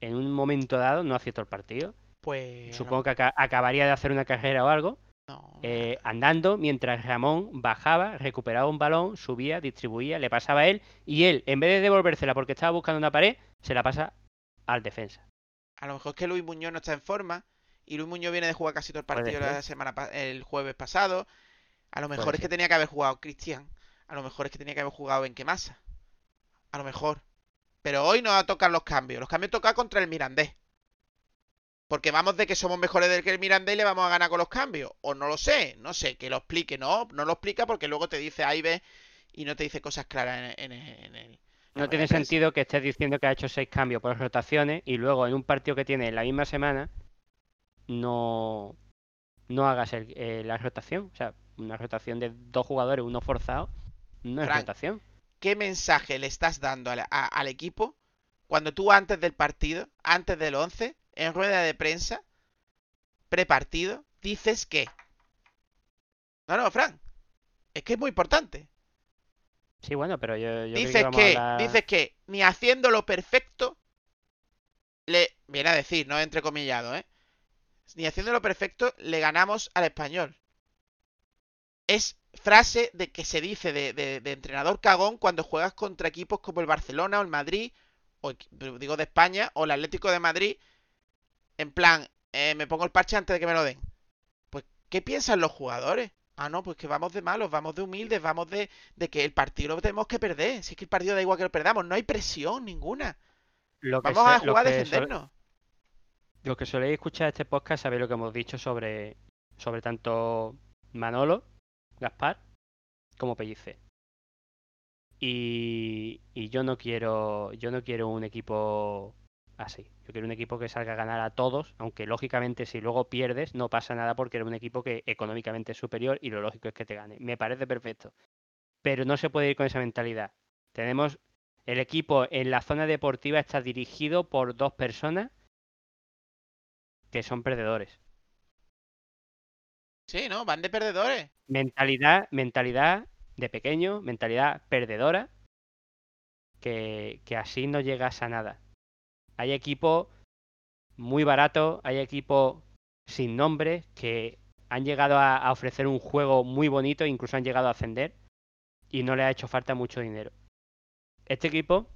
en un momento dado, no todo el partido. Pues. Supongo que aca- acabaría de hacer una carrera o algo. No, eh, andando mientras Ramón bajaba, recuperaba un balón, subía, distribuía, le pasaba a él. Y él, en vez de devolvérsela porque estaba buscando una pared, se la pasa al defensa. a lo mejor es que Luis Muñoz no está en forma y Luis Muñoz viene de jugar casi todo el partido la semana el jueves pasado. A lo mejor es que tenía que haber jugado Cristian. A lo mejor es que tenía que haber jugado Benquemasa. A lo mejor. Pero hoy no va a tocar los cambios. Los cambios tocan contra el Mirandés. Porque vamos de que somos mejores del que el Mirandés y le vamos a ganar con los cambios. O no lo sé, no sé, que lo explique. No, no lo explica porque luego te dice A y B y no te dice cosas claras en, en- en el... No en tiene sentido que estés diciendo que ha hecho seis cambios por rotaciones y luego en un partido que tiene en la misma semana no, no hagas el- eh, la rotación. O sea, una rotación de dos jugadores, uno forzado, no es rotación. ¿Qué mensaje le estás dando al, a- al equipo cuando tú antes del partido, antes del 11, en rueda de prensa, prepartido, dices que... No, no, Frank. Es que es muy importante. Sí, bueno, pero yo, yo dices que, hablar- dices que ni haciendo lo perfecto, le viene a decir, no entrecomillado, ¿eh? Ni haciendo lo perfecto le ganamos al español. Es frase de que se dice de, de- de entrenador cagón cuando juegas contra equipos como el Barcelona o el Madrid, o digo de España, o el Atlético de Madrid, en plan, eh, me pongo el parche antes de que me lo den. Pues, ¿qué piensan los jugadores? Ah, no, pues que vamos de malos, vamos de humildes, vamos de, de que el partido lo tenemos que perder. Si es que el partido da igual que lo perdamos, no hay presión ninguna. Lo que Vamos a lo jugar a defendernos. Los que soléis escuchar este podcast sabéis lo que hemos dicho sobre, sobre tanto Manolo, Gaspar, como Pellicer. Y, y yo no quiero, yo no quiero un equipo así. Yo quiero un equipo que salga a ganar a todos, aunque lógicamente si luego pierdes no pasa nada porque eres un equipo que económicamente es superior y lo lógico es que te gane. Me parece perfecto. Pero no se puede ir con esa mentalidad. Tenemos el equipo en la zona deportiva está dirigido por dos personas que son perdedores. Sí, ¿no? Van de perdedores. Mentalidad, mentalidad de pequeño, mentalidad perdedora, que, que así no llegas a nada. Hay equipos muy baratos, hay equipos sin nombre que han llegado a, ofrecer un juego muy bonito, incluso han llegado a ascender y no le ha hecho falta mucho dinero. Este equipo,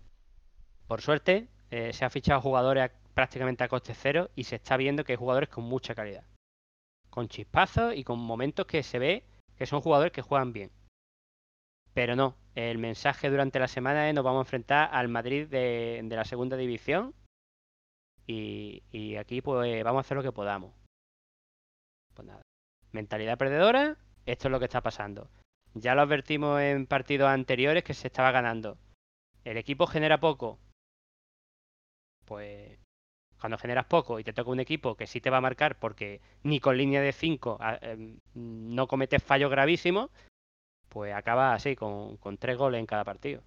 por suerte, eh, se ha fichado jugadores prácticamente a coste cero y se está viendo que hay jugadores con mucha calidad. Con chispazos y con momentos que se ve que son jugadores que juegan bien. Pero no, el mensaje durante la semana es nos vamos a enfrentar al Madrid de, la segunda división y, y aquí pues vamos a hacer lo que podamos. Pues nada, mentalidad perdedora, esto es lo que está pasando. Ya lo advertimos en partidos anteriores que se estaba ganando. El equipo genera poco. Pues cuando generas poco y te toca un equipo que sí te va a marcar porque ni con línea de 5 no cometes fallos gravísimos, pues acaba así, con, con tres goles en cada partido.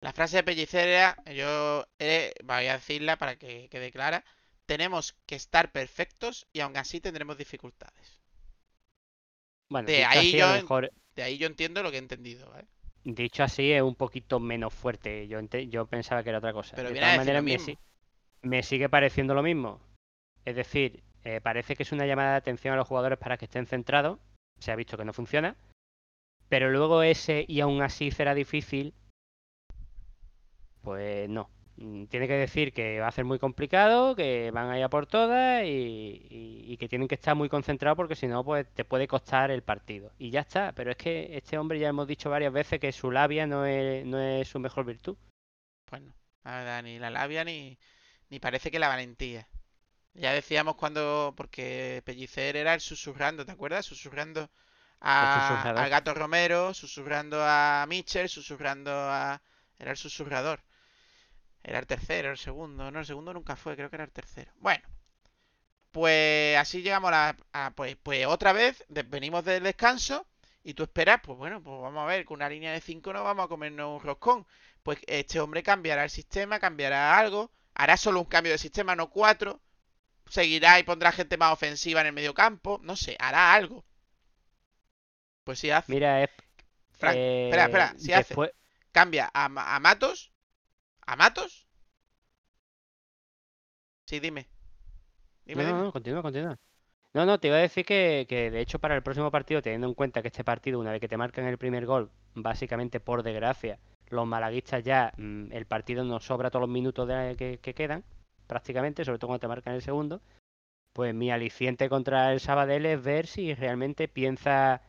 La frase de Pellicer era, yo eh, voy a decirla para que quede clara, tenemos que estar perfectos y aún así tendremos dificultades. Bueno, De ahí yo mejor, De ahí yo entiendo lo que he entendido, ¿vale? dicho así, es un poquito menos fuerte. Yo, ente- yo pensaba que era otra cosa. Pero de viene a todas decir lo maneras, me, mismo. Me sigue pareciendo lo mismo. Es decir, eh, parece que es una llamada de atención a los jugadores para que estén centrados. Se ha visto que no funciona. Pero luego ese y aún así será difícil. Pues no. Mm, Tiene que decir que va a ser muy complicado, que van a ir a por todas y, y- que tienen que estar muy concentrados porque si no, pues te puede costar el partido. Y ya está. Pero es que este hombre ya hemos dicho varias veces que su labia no es, no es su mejor virtud. No, la verdad, ni la labia ni, ni parece que la valentía. Ya decíamos cuando, porque Pellicer era el susurrando, ¿te acuerdas? Susurrando a, al gato Romero, susurrando a Mitchell, susurrando a... Era el susurrador. Era el tercero, el segundo. No, el segundo nunca fue, creo que era el tercero. Bueno. Pues así llegamos a, a- pues, pues otra vez venimos del descanso y tú esperas, pues bueno, pues vamos a ver, con una línea de 5 no vamos a comernos un roscón. Pues este hombre cambiará el sistema, cambiará algo, hará solo un cambio de sistema, no cuatro, seguirá y pondrá gente más ofensiva en el medio campo, no sé, hará algo. Pues sí hace. Mira, es. Frank, espera, espera, eh, sí hace. Cambia a, Ma- a Matos. ¿A Matos? Sí, dime. Dime, No, no, dime. no, continúa, continúa. No, no, te iba a decir que, que de hecho para el próximo partido, teniendo en cuenta que este partido, una vez que te marcan el primer gol, básicamente por desgracia, los malaguistas ya, mm, el partido nos sobra todos los minutos de- que, que quedan, prácticamente, sobre todo cuando te marcan el segundo, pues mi aliciente contra el Sabadell es ver si realmente piensa,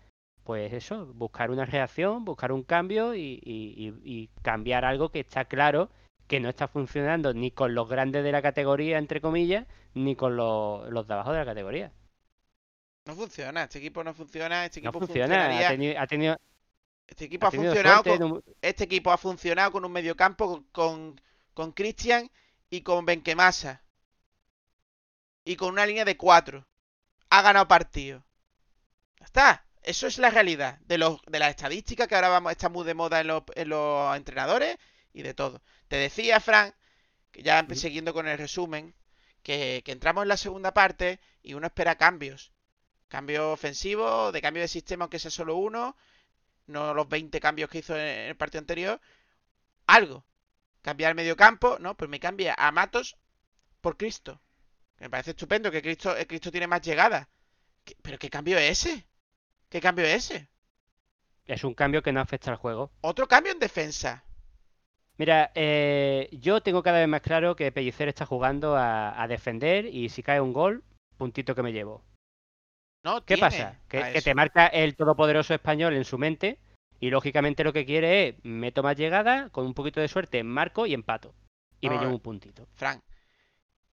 pues eso, buscar una reacción, buscar un cambio y, y- y- y cambiar algo que está claro que no está funcionando ni con los grandes de la categoría, entre comillas, ni con los, los de abajo de la categoría. No funciona, este equipo no funciona, este No equipo funciona. Ha tenido, ha tenido, Este equipo ha funcionado con, un- este equipo ha funcionado con un mediocampo con, con, Christian y con Benquemasa. Y con una línea de cuatro. Ha ganado partido. Ya está. Eso es la realidad de, los, de las estadísticas que ahora vamos, está muy de moda en los, en los entrenadores y de todo. Te decía, Frank, que ya siguiendo con el resumen, que, que entramos en la segunda parte y uno espera cambios. Cambio ofensivo, de cambio de sistema, aunque sea solo uno no los 20 cambios que hizo en el partido anterior, algo. Cambiar el medio campo, ¿no? Pues me cambia a Matos por Cristo. Me parece estupendo que Cristo, Cristo tiene más llegada. ¿Qué- ¿Pero qué cambio es ese? ¿Qué cambio es ese? es un cambio que no afecta al juego. Otro cambio en defensa. Mira, eh, yo tengo cada vez más claro que Pellicer está jugando a, a defender y si cae un gol, puntito que me llevo. No, ¿Qué tiene pasa? Que, que te marca el todopoderoso español en su mente y lógicamente lo que quiere es meto más llegada, con un poquito de suerte marco y empato. Y me llevo un puntito. Frank.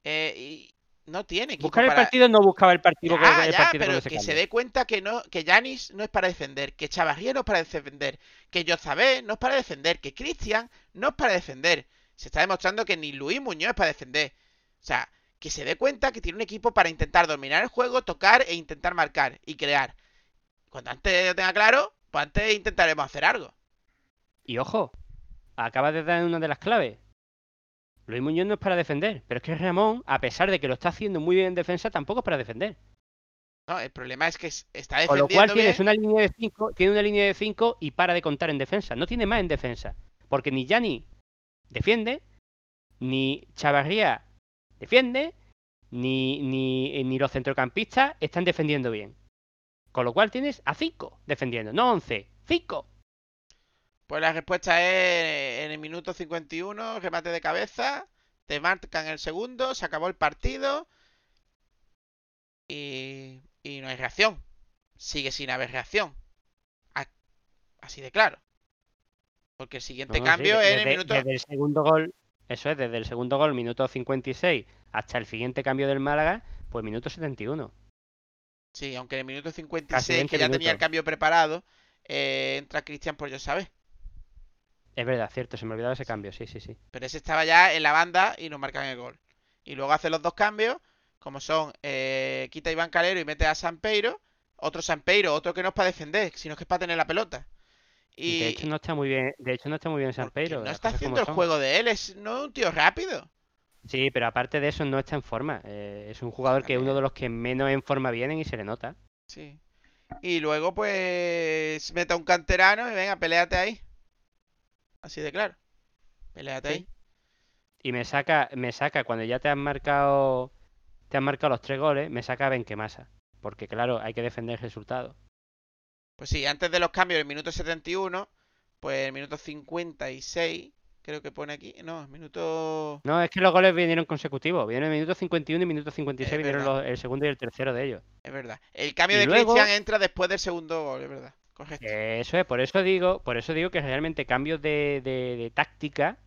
Eh, y no tiene equipo Buscar el para- partido no buscaba el partido, Ya, el ya, partido con pero que se dé cuenta que no, que Yanis no es para defender, que Chavarría no es para defender, que Yozabé no es para defender, que Cristian no es para defender. Se está demostrando que ni Luis Muñoz es para defender. O sea, que se dé cuenta que tiene un equipo para intentar dominar el juego, tocar e intentar marcar y crear. Cuando antes lo tenga claro, pues antes intentaremos hacer algo. Y ojo, acaba de dar una de las claves. Luis Muñoz no es para defender, pero es que Ramón, a pesar de que lo está haciendo muy bien en defensa, tampoco es para defender. No, el problema es que es- está Con lo defendiendo cual tienes bien. una línea de 5, tiene una línea de 5 y para de contar en defensa. No tiene más en defensa. Porque ni Yanni defiende, ni Chavarría defiende, ni, ni, ni los centrocampistas están defendiendo bien. Con lo cual tienes a 5 defendiendo, no 11, 5. Pues la respuesta es en el minuto 51, remate de cabeza, te marcan el segundo, se acabó el partido y, y no hay reacción. Sigue sin haber reacción. Así de claro. Porque el siguiente No, no, sí, cambio es en el minuto... desde el segundo gol, eso es, desde el segundo gol, minuto 56, hasta el siguiente cambio del Málaga, pues minuto 71. Sí, aunque en el minuto 56, 20 que ya tenía el cambio preparado, eh, entra Cristian por yo sabes. Es verdad, cierto, se me olvidaba ese cambio, sí, sí, sí. Pero ese estaba ya en la banda y nos marcan el gol. Y luego hace los dos cambios, como son eh, quita a Iván Calero y mete a Sampeiro. Otro Sampeiro, otro que no es para defender, sino que es para tener la pelota. Y de hecho no está muy bien, de hecho no está muy bien San Pedro. no está haciendo el son. juego de él, es no es un tío rápido. Sí, pero aparte de eso no está en forma. eh, es un jugador que es uno de los que menos en forma vienen y se le nota. Sí. Y luego, pues, meta un canterano y venga, peleate ahí. Así de claro. Peleate Sí. ahí. Y me saca, me saca cuando ya te han marcado, te han marcado los tres goles, me saca Benquemasa. Porque claro, hay que defender el resultado. Pues sí, antes de los cambios, el minuto 71, pues el minuto 56, creo que pone aquí. No, el minuto. No, es que los goles vinieron consecutivos. Vinieron el minuto 51 y minuto 56, Es vinieron los- el segundo y el tercero de ellos. Es verdad. El cambio Y de luego- Cristian entra después del segundo gol, es verdad. Correcto. Eso es, por eso digo, por eso digo que realmente cambios de, de- de táctica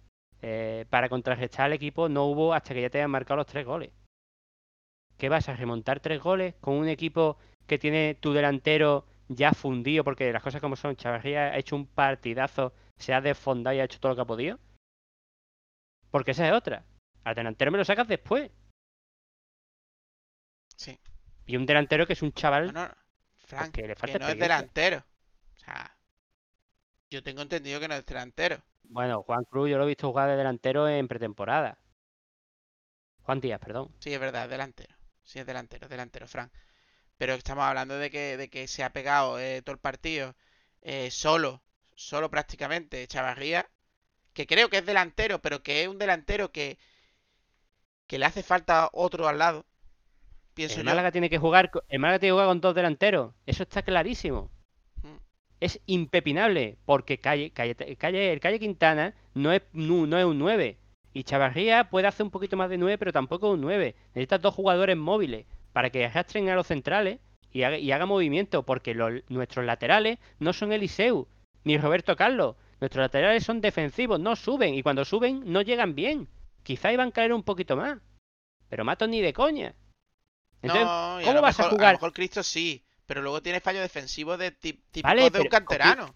eh, para contrarrestar al equipo no hubo hasta que ya te hayan marcado los tres goles. ¿Qué vas a remontar tres goles con un equipo que tiene tu delantero ya fundido? Porque las cosas como son, Chavarría ha hecho un partidazo, se ha desfondado y ha hecho todo lo que ha podido. Porque esa es otra. Al delantero me lo sacas después. Sí. Y un delantero que es un chaval No, no, Frank, que le que falta no es delantero. O sea, yo tengo entendido que no es delantero. Bueno, Juan Cruz yo lo he visto jugar de delantero en pretemporada. Juan Díaz, perdón. Sí, es verdad, es delantero. Sí, es delantero, es delantero, Frank. Pero estamos hablando de que, de que se ha pegado eh, todo el partido eh, solo, solo prácticamente, Chavarría, que creo que es delantero, pero que es un delantero que, que le hace falta otro al lado. Pienso El yo. Málaga tiene que jugar, el Málaga tiene que jugar con dos delanteros. Eso está clarísimo. Mm. Es impepinable porque Calle, Calle, Calle- el Calle Quintana no es, no es un 9. Y Chavarría puede hacer un poquito más de 9, pero tampoco es un 9. Necesitas dos jugadores móviles para que arrastren a los centrales y haga, y haga movimiento, porque los- nuestros laterales no son Eliseu ni Roberto Carlos. Nuestros laterales son defensivos, no suben. Y cuando suben, no llegan bien. Quizá iban a caer un poquito más. Pero Matos ni de coña. Entonces, no, a ¿cómo vas a mejor- A jugar? lo mejor Cristo sí, pero luego tiene fallos defensivos de típicos Vale, de un canterano.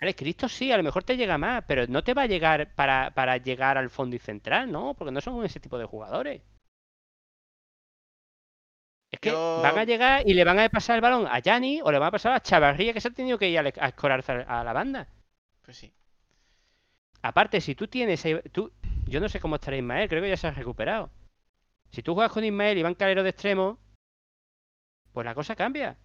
Vale, Cristo sí, a lo mejor te llega más, pero no te va a llegar para, para llegar al fondo y central, ¿no? Porque no son ese tipo de jugadores. Es que Yo- van a llegar y le van a pasar el balón a Yanni o le van a pasar a Chavarría que se ha tenido que ir a, le- a la banda. Pues sí. Aparte, si tú tienes. Tú, yo no sé cómo estará Ismael, creo que ya se ha recuperado. Si tú juegas con Ismael y Van Calero de extremo, pues la cosa cambia.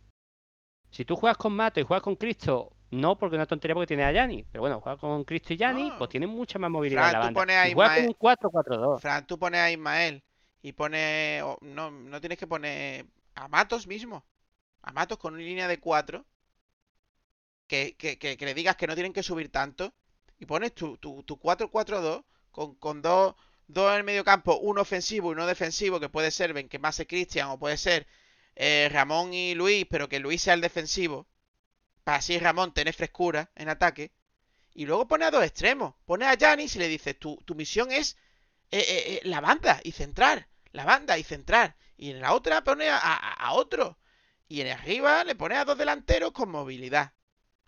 Si tú juegas con Mato y juegas con Cristo, no porque es una tontería porque tiene a Yanni, pero bueno, juegas con Cristo y Yanni, No. pues tiene mucha más movilidad Fran, en la tú banda. pones a Y juegas con Ismael- un 4-4-2. Fran, tú pones a Ismael y pones. o no, no tienes que poner a Matos mismo. A Matos con una línea de 4. Que, que, que, que le digas que no tienen que subir tanto. Y pones tu, tu, tu 4-4-2 con, con dos, dos en el medio campo, uno ofensivo y uno defensivo, que puede ser Benquemase Cristian o puede ser eh, Ramón y Luis, pero que Luis sea el defensivo. Para así Ramón tener frescura en ataque. Y luego pone a dos extremos. Pone a Yanis y le dices, tu, tu misión es eh, eh, eh, la banda y centrar. La banda y centrar. Y en la otra pone a, otro. Y en arriba le pone a dos delanteros con movilidad.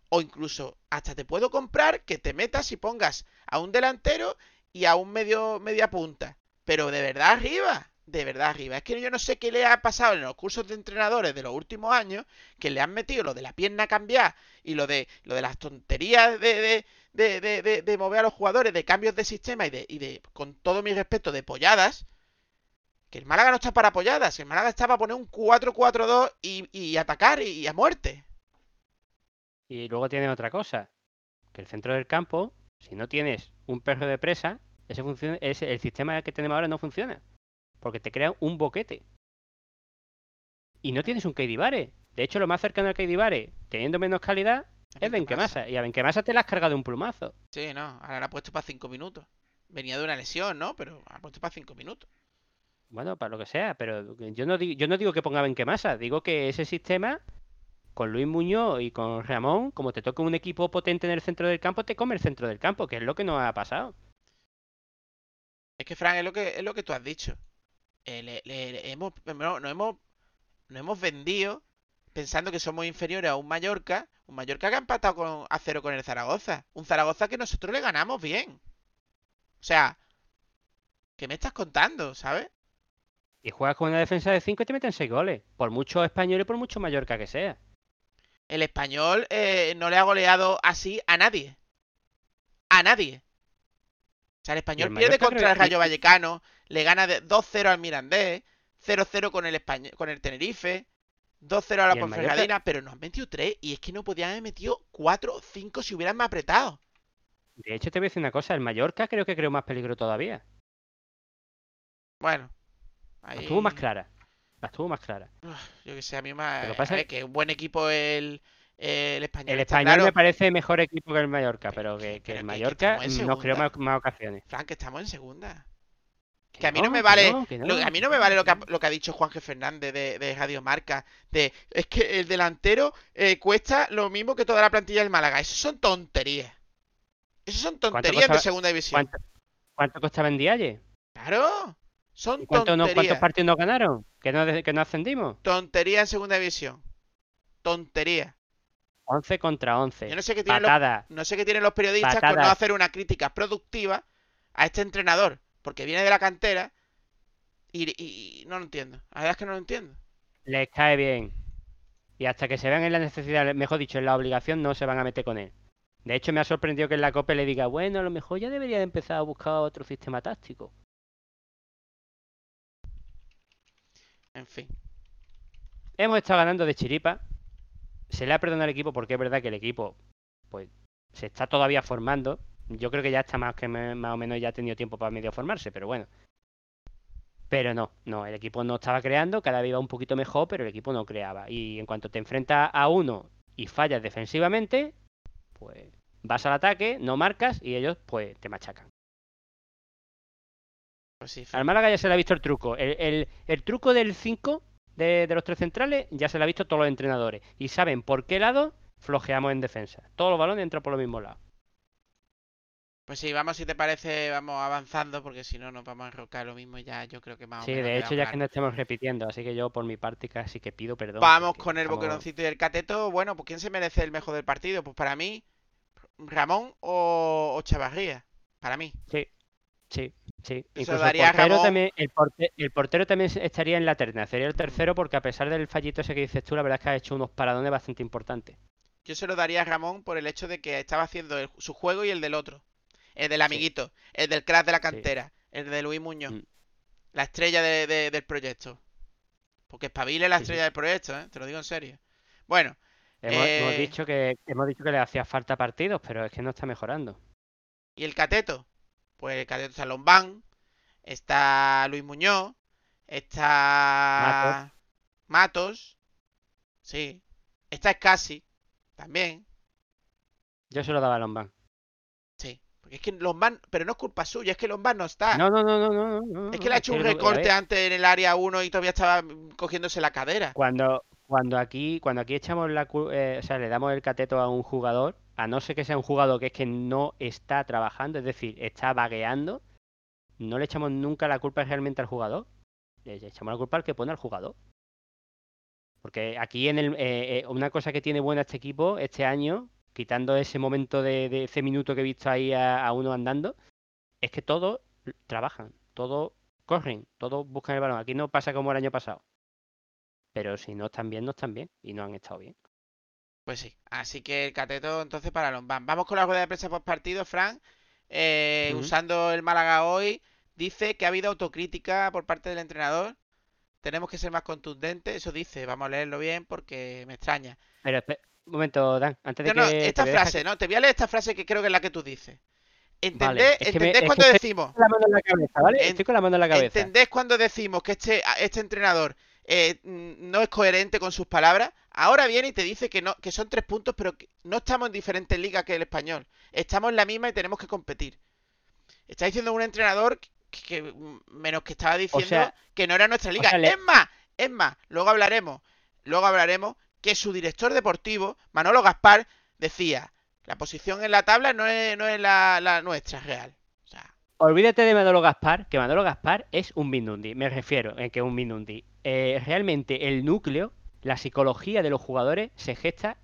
O incluso hasta te puedo comprar que te metas y pongas a un delantero y a un medio media punta. Pero de verdad arriba. De verdad arriba. Es que yo no sé qué le ha pasado en los cursos de entrenadores de los últimos años que le han metido lo de la pierna cambiar y lo de lo de las tonterías de, de, de, de- de mover a los jugadores, de cambios de sistema y de, y de, con todo mi respeto, de polladas. Que el Málaga no está para apoyadas, el Málaga está para poner un 4-4-2 y, y atacar y, a muerte. Y luego tienes otra cosa, que el centro del campo, si no tienes un perro de presa, ese ese, el sistema que tenemos ahora no funciona. Porque te crea un boquete. Y no tienes un Keidibare. De hecho, lo más cercano al Keidibare, teniendo menos calidad, es Benquemasa. Y a Benquemasa te la has cargado de un plumazo. Sí, no, ahora la ha puesto para 5 minutos. Venía de una lesión, ¿no? Pero ha puesto para 5 minutos. Bueno, para lo que sea, pero yo no digo, yo no digo que ponga Benquemasa, digo que ese sistema, con Luis Muñoz y con Ramón, como te toca un equipo potente en el centro del campo, te come el centro del campo, que es lo que nos ha pasado. Es que, Fran, es lo que, es lo que tú has dicho. Eh, le- le- le hemos, no, no hemos, no hemos vendido pensando que somos inferiores a un Mallorca. Un Mallorca que ha empatado con, a cero con el Zaragoza. Un Zaragoza que nosotros le ganamos bien. O sea, ¿qué me estás contando, sabes? Y juegas con una defensa de 5 y te meten 6 goles. Por mucho español y por mucho Mallorca que sea. El español eh, no le ha goleado así a nadie. A nadie. O sea, el español el pierde contra el Rayo Vallecano, le gana de 2-0 al Mirandés, 0-0 con el Españ- con el Tenerife. 2-0 a la Ponferradina, pero nos han metido 3 y es que no podían haber metido 4 o 5 si hubieran más apretado. De hecho, te voy a decir una cosa, el Mallorca creo que creó más peligro todavía. Bueno, La ahí... estuvo más clara. La estuvo más clara. Yo que sé, a mí más... Que pasa a ver, que un buen equipo el, el español. El español claro. me parece mejor equipo que el Mallorca, pero que, que pero el Mallorca en nos creó más, más ocasiones. Frank, estamos en segunda. Que a mí no, me vale, no, lo- no. a mí no me vale lo que ha, lo que ha dicho Juan G. Fernández de, de Radio Marca, de es que el delantero eh, cuesta lo mismo que toda la plantilla del Málaga. Eso son tonterías. Eso son tonterías de segunda división. ¿Cuánto, cuánto costaba en Dialle? Claro, son ¿Y cuánto no- tonterías. ¿Cuántos partidos nos ganaron? ¿Que no, que no ascendimos? Tonterías en segunda división. Tonterías. 11 contra 11. Yo no sé qué tienen los, Patada. no sé qué tienen los periodistas con no hacer una crítica productiva a este entrenador, porque viene de la cantera y, y- y no lo entiendo. La verdad es que no lo entiendo. Les cae bien. Y hasta que se vean en la necesidad, mejor dicho, en la obligación, no se van a meter con él. De hecho, me ha sorprendido que en la COPE le diga, bueno, a lo mejor ya debería de empezar a buscar otro sistema táctico. En fin. Hemos estado ganando de chiripa. Se le ha perdonado al equipo porque es verdad que el equipo, pues, se está todavía formando. Yo creo que ya está más que me- más o menos ya ha tenido tiempo para medio formarse, pero bueno. Pero no, no, el equipo no estaba creando, cada vez iba un poquito mejor, pero el equipo no creaba. Y en cuanto te enfrentas a uno y fallas defensivamente, pues vas al ataque, no marcas y ellos pues te machacan. Pues sí, Al Málaga ya se le ha visto el truco. El, el- el truco del 5 de, de los tres centrales ya se lo ha visto todos los entrenadores. Y saben por qué lado flojeamos en defensa. Todos los balones entran por los mismos lados. Pues sí, vamos, si te parece, vamos avanzando, porque si no nos vamos a enrocar lo mismo ya yo creo que más o Sí, menos de hecho ya claro. que no estemos repitiendo. Así que yo por mi parte casi que pido perdón. Vamos con el estamos- boqueroncito y el cateto. Bueno, pues ¿quién se merece el mejor del partido? Pues para mí, Ramón o, o Chavarría. Para mí. Sí, sí, sí. Incluso daría el portero, Ramón- también, el, porte- el portero también estaría en la terna. Sería el tercero porque a pesar del fallito ese que dices tú, la verdad es que ha hecho unos paradones bastante importantes. Yo se lo daría a Ramón por el hecho de que estaba haciendo el- su juego y el del otro. El del amiguito, el del crack de la cantera, el de Luis Muñoz. Mm. La estrella de- de- del proyecto. Porque espabile la estrella del proyecto, ¿eh? Te lo digo en serio. Bueno, Hemos, hemos Eh, dicho que, hemos dicho que le hacía falta partidos, pero es que no está mejorando. ¿y el cateto? Pues el cateto está Lombán, está Luis Muñoz, está Matos, sí, está Scassi, también, Yo se lo daba a Lombán. Porque es que Lombán, pero no es culpa suya, es que Lombán no está. No, no, no, no, no, no. Es que le ha hecho un recorte antes en el área 1 y todavía estaba cogiéndose la cadera. Cuando, cuando aquí, cuando aquí echamos la, eh, o sea, le damos el cateto a un jugador, a no ser que sea un jugador que es que no está trabajando, es decir, está vagueando, no le echamos nunca la culpa realmente al jugador. Le echamos la culpa al que pone al jugador. Porque aquí en el, eh, eh, una cosa que tiene buena este equipo este año, quitando ese momento de, de ese minuto que he visto ahí a, a uno andando, es que todos trabajan, todos corren, todos buscan el balón. Aquí no pasa como el año pasado. Pero si no están bien, no están bien. Y no han estado bien. Pues sí, así que el cateto entonces para Lombán. Vamos con la rueda de prensa post partido, Frank. Eh. Usando el Málaga hoy, dice que ha habido autocrítica por parte del entrenador. Tenemos que ser más contundentes, eso dice. Vamos a leerlo bien porque me extraña. Pero un momento, Dan, antes de No, no, que. esta dejar frase, ¿no? Te voy a leer esta frase que creo que es la que tú dices. ¿Entendés, Vale, es que me- ¿entendés es que cuando estoy- decimos? con la mano en la cabeza, ¿vale? En- Estoy con la mano en la cabeza. ¿Entendés cuando decimos que este, este entrenador eh, no es coherente con sus palabras? Ahora viene y te dice que no, que son tres puntos, pero que no estamos en diferentes ligas que el español. Estamos en la misma y tenemos que competir. Está diciendo un entrenador que, que, mm, menos que estaba diciendo sea- que no era nuestra liga. sea, le- Es más, es más, luego hablaremos, luego hablaremos que su director deportivo, Manolo Gaspar, decía, la posición en la tabla no es, no es la, la nuestra real. O sea, Olvídate de Manolo Gaspar, que Manolo Gaspar es un Minundi. Me refiero en que es un Minundi. Eh, realmente el núcleo, la psicología de los jugadores se gesta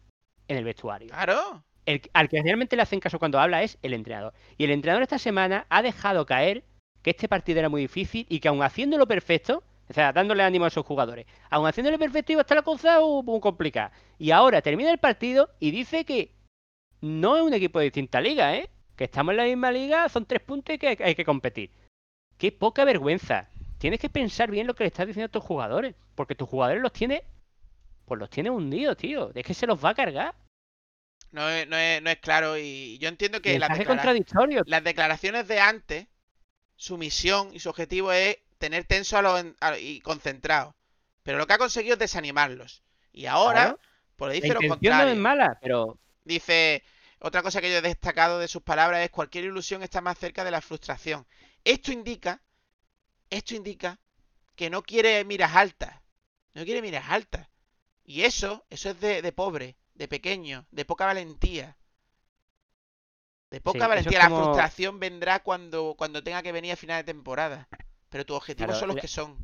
en el vestuario. claro. el, al que realmente le hacen caso cuando habla es el entrenador. Y el entrenador esta semana ha dejado caer que este partido era muy difícil y que aun haciéndolo perfecto, o sea, dándole ánimo a esos jugadores, aun haciéndolo perfecto iba a estar la cosa uh, muy complicada. Y ahora termina el partido y dice que no es un equipo de distinta liga, ¿eh? Que estamos en la misma liga, son tres puntos y que hay, que competir. Qué poca vergüenza. Tienes que pensar bien lo que le estás diciendo a tus jugadores, porque tus jugadores los tienes pues los tiene hundidos, tío. Es que se los va a cargar. No es, no es, no es claro y yo entiendo que las, declara- contradictorio. las declaraciones de antes, su misión y su objetivo es tener tenso a los a- y concentrados. Pero lo que ha conseguido es desanimarlos. Y ahora, Claro. La dice lo intención no contrario. es mala, pero Dice, otra cosa que yo he destacado de sus palabras es cualquier ilusión está más cerca de la frustración. Esto indica, esto indica que no quiere miras altas. No quiere miras altas. Y eso, eso es de, de pobre, de pequeño, de poca valentía. De poca es valentía. La frustración vendrá cuando, cuando tenga que venir a final de temporada. Pero tus objetivos Claro, son los que son.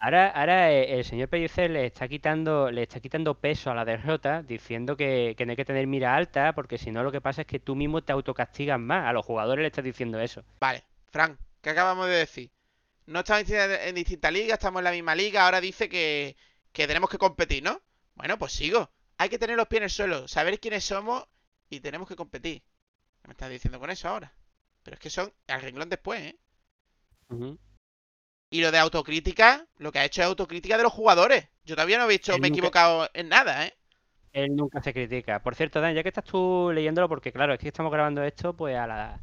Ahora, ahora eh, el señor Pellicer le está quitando, le está quitando peso a la derrota, diciendo que, que no hay que tener mira alta, porque si no lo que pasa es que tú mismo te autocastigas más. A los jugadores le estás diciendo eso. Vale, Frank, ¿qué acabamos de decir? No estamos en distintas- ligas, estamos en la misma liga, ahora dice que, que tenemos que competir, ¿no? Bueno, pues sigo. Hay que tener los pies en el suelo, saber quiénes somos y tenemos que competir. ¿Qué me estás diciendo con eso ahora? Pero es que son al renglón después, ¿eh? Ujú. Y lo de autocrítica, lo que ha hecho es autocrítica de los jugadores. Yo todavía no he visto, Él me he nunca- equivocado en nada, ¿eh? Él nunca se critica. Por cierto, Dan, ya que estás tú leyéndolo, porque claro, es que estamos grabando esto pues a las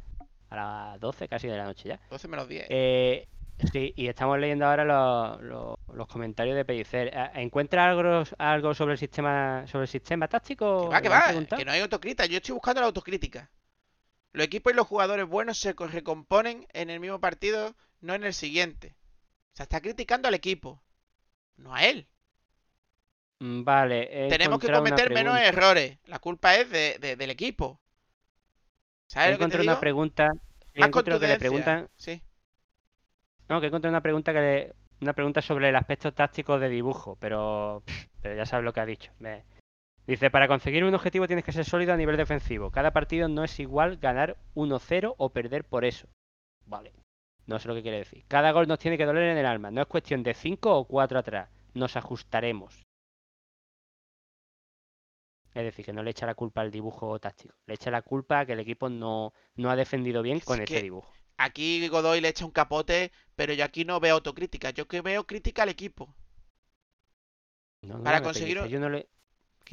a las 12 casi de la noche ya. 12 menos 10. Eh, sí, y estamos leyendo ahora los, los- los comentarios de Pellicer. Eh, ¿Encuentra algo, algo sobre el sistema sobre el sistema táctico? Que va, que ¿Le han va, que no hay autocrítica. Yo estoy buscando la autocrítica. Los equipos y los jugadores buenos se co- recomponen en el mismo partido, no en el siguiente. O sea, está criticando al equipo, no a él. Mm, Vale, Tenemos que cometer menos errores. La culpa es de- de- del equipo. ¿Sabes lo que te encontrado una digo? pregunta. encontrado que le preguntan. Sí. No, que he encontrado una pregunta que le- una pregunta sobre el aspecto táctico de dibujo, pero, pero ya sabes lo que ha dicho. Me- Dice, para conseguir un objetivo tienes que ser sólido a nivel defensivo. Cada partido no es igual ganar 1-0 o perder por eso. Vale. No sé lo que quiere decir. Cada gol nos tiene que doler en el alma. No es cuestión de 5 o 4 atrás. Nos ajustaremos. Es decir, que no le echa la culpa al dibujo táctico. Le echa la culpa a que el equipo no, no ha defendido bien Es con que- ese dibujo. Aquí Godoy le echa un capote, pero yo aquí no veo autocrítica. Yo que veo crítica al equipo. No, no, para conseguir Pellicer yo no le-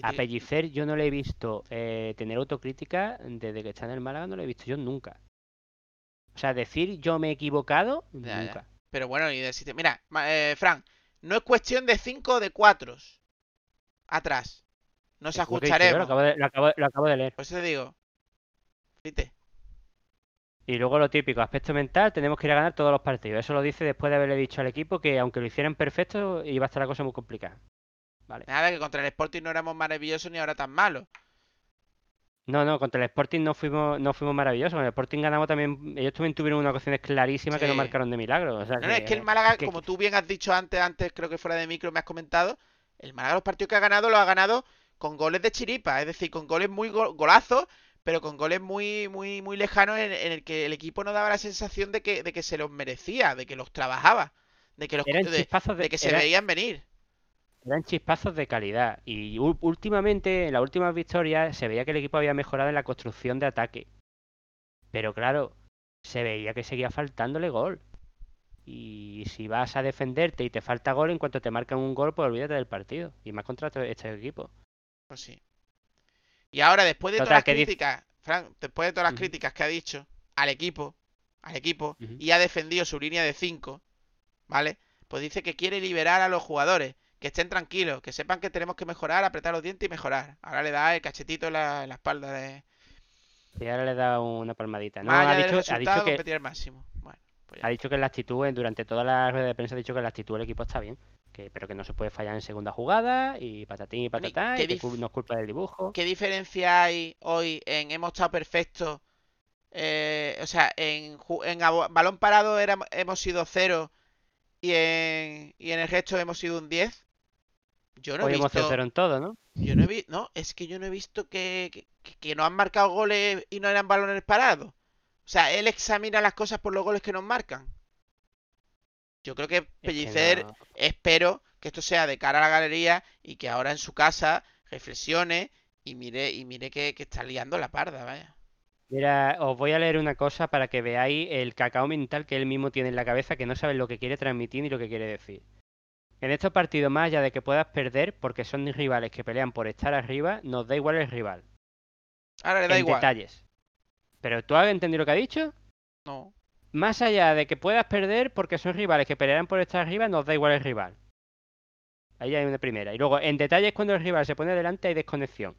A Pellicer yo no le he visto eh, tener autocrítica desde que está en el Málaga, no lo he visto yo nunca. O sea, decir yo me he equivocado, Ya, ya. nunca. Pero bueno, y de sitio- Mira, eh, Fran, no es cuestión de 5 o de 4 atrás. Nos lo he dicho yo, Lo ajustaremos. acabo, de, lo acabo- lo acabo de leer. Por eso te digo. Fíjate. Y luego lo típico, aspecto mental, tenemos que ir a ganar todos los partidos. Eso lo dice después de haberle dicho al equipo que aunque lo hicieran perfecto, iba a estar la cosa muy complicada. Vale. Nada, que contra el Sporting no éramos maravillosos ni ahora tan malos. No, no, contra el Sporting no fuimos, no fuimos maravillosos. Con el Sporting ganamos también. Ellos también tuvieron unas ocasiones clarísimas que no Sí. marcaron de milagro. O sea No, no, es que el Málaga, que- como tú bien has dicho antes, antes creo que fuera de micro me has comentado, el Málaga los partidos que ha ganado los ha ganado con goles de chiripa, es decir, con goles muy go- golazos, pero con goles muy, muy, muy lejanos en, en el que el equipo no daba la sensación de que, de que se los merecía, de que los trabajaba, de que los de, chispazos de, de que se era- veían venir. Eran chispazos de calidad. Y últimamente, en las últimas victorias, se veía que el equipo había mejorado en la construcción de ataque. Pero claro, se veía que seguía faltándole gol. Y si vas a defenderte y te falta gol, en cuanto te marcan un gol, pues olvídate del partido. Y más contra este- este equipo. Pues sí. Y ahora, después de Total, todas las que dice- críticas, Fran, después de todas las críticas que ha dicho al equipo, al equipo, y ha defendido su línea de 5, ¿vale? Pues dice que quiere liberar a los jugadores, que estén tranquilos, que sepan que tenemos que mejorar, apretar los dientes y mejorar. Ahora le da el cachetito en la, en la espalda de... Y ahora le da una palmadita. No, Más ha dicho, ha dicho que, competir al máximo. Bueno, pues ha dicho que la actitud, durante toda la rueda de prensa, ha dicho que la actitud del equipo está bien. Que, pero que no se puede fallar en segunda jugada y patatín y Bueno, ¿y patatá. Y que no es culpa del dibujo. ¿Qué diferencia hay hoy en hemos estado perfectos? eh, o sea, en, balón parado hemos sido 0 y en, y en el resto hemos sido un 10. Yo no he Hoy visto... en todo, ¿no? Yo no he visto... No, es que yo no he visto que, que, que nos han marcado goles y no eran balones parados. O sea, él examina las cosas por los goles que nos marcan. Yo creo que Es que Pellicer no- espero que esto sea de cara a la galería y que ahora en su casa reflexione y mire y mire que, que está liando la parda, vaya. Mira, os voy a leer una cosa para que veáis el cacao mental que él mismo tiene en la cabeza, que no sabe lo que quiere transmitir ni lo que quiere decir. En estos partidos, más allá de que puedas perder, porque son rivales que pelean por estar arriba, nos da igual el rival. Ahora le da en igual. detalles. ¿Pero tú has entendido lo que ha dicho? No. Más allá de que puedas perder, porque son rivales que pelearán por estar arriba, nos da igual el rival. Ahí hay una primera. Y luego, en detalles, cuando el rival se pone delante, hay desconexión.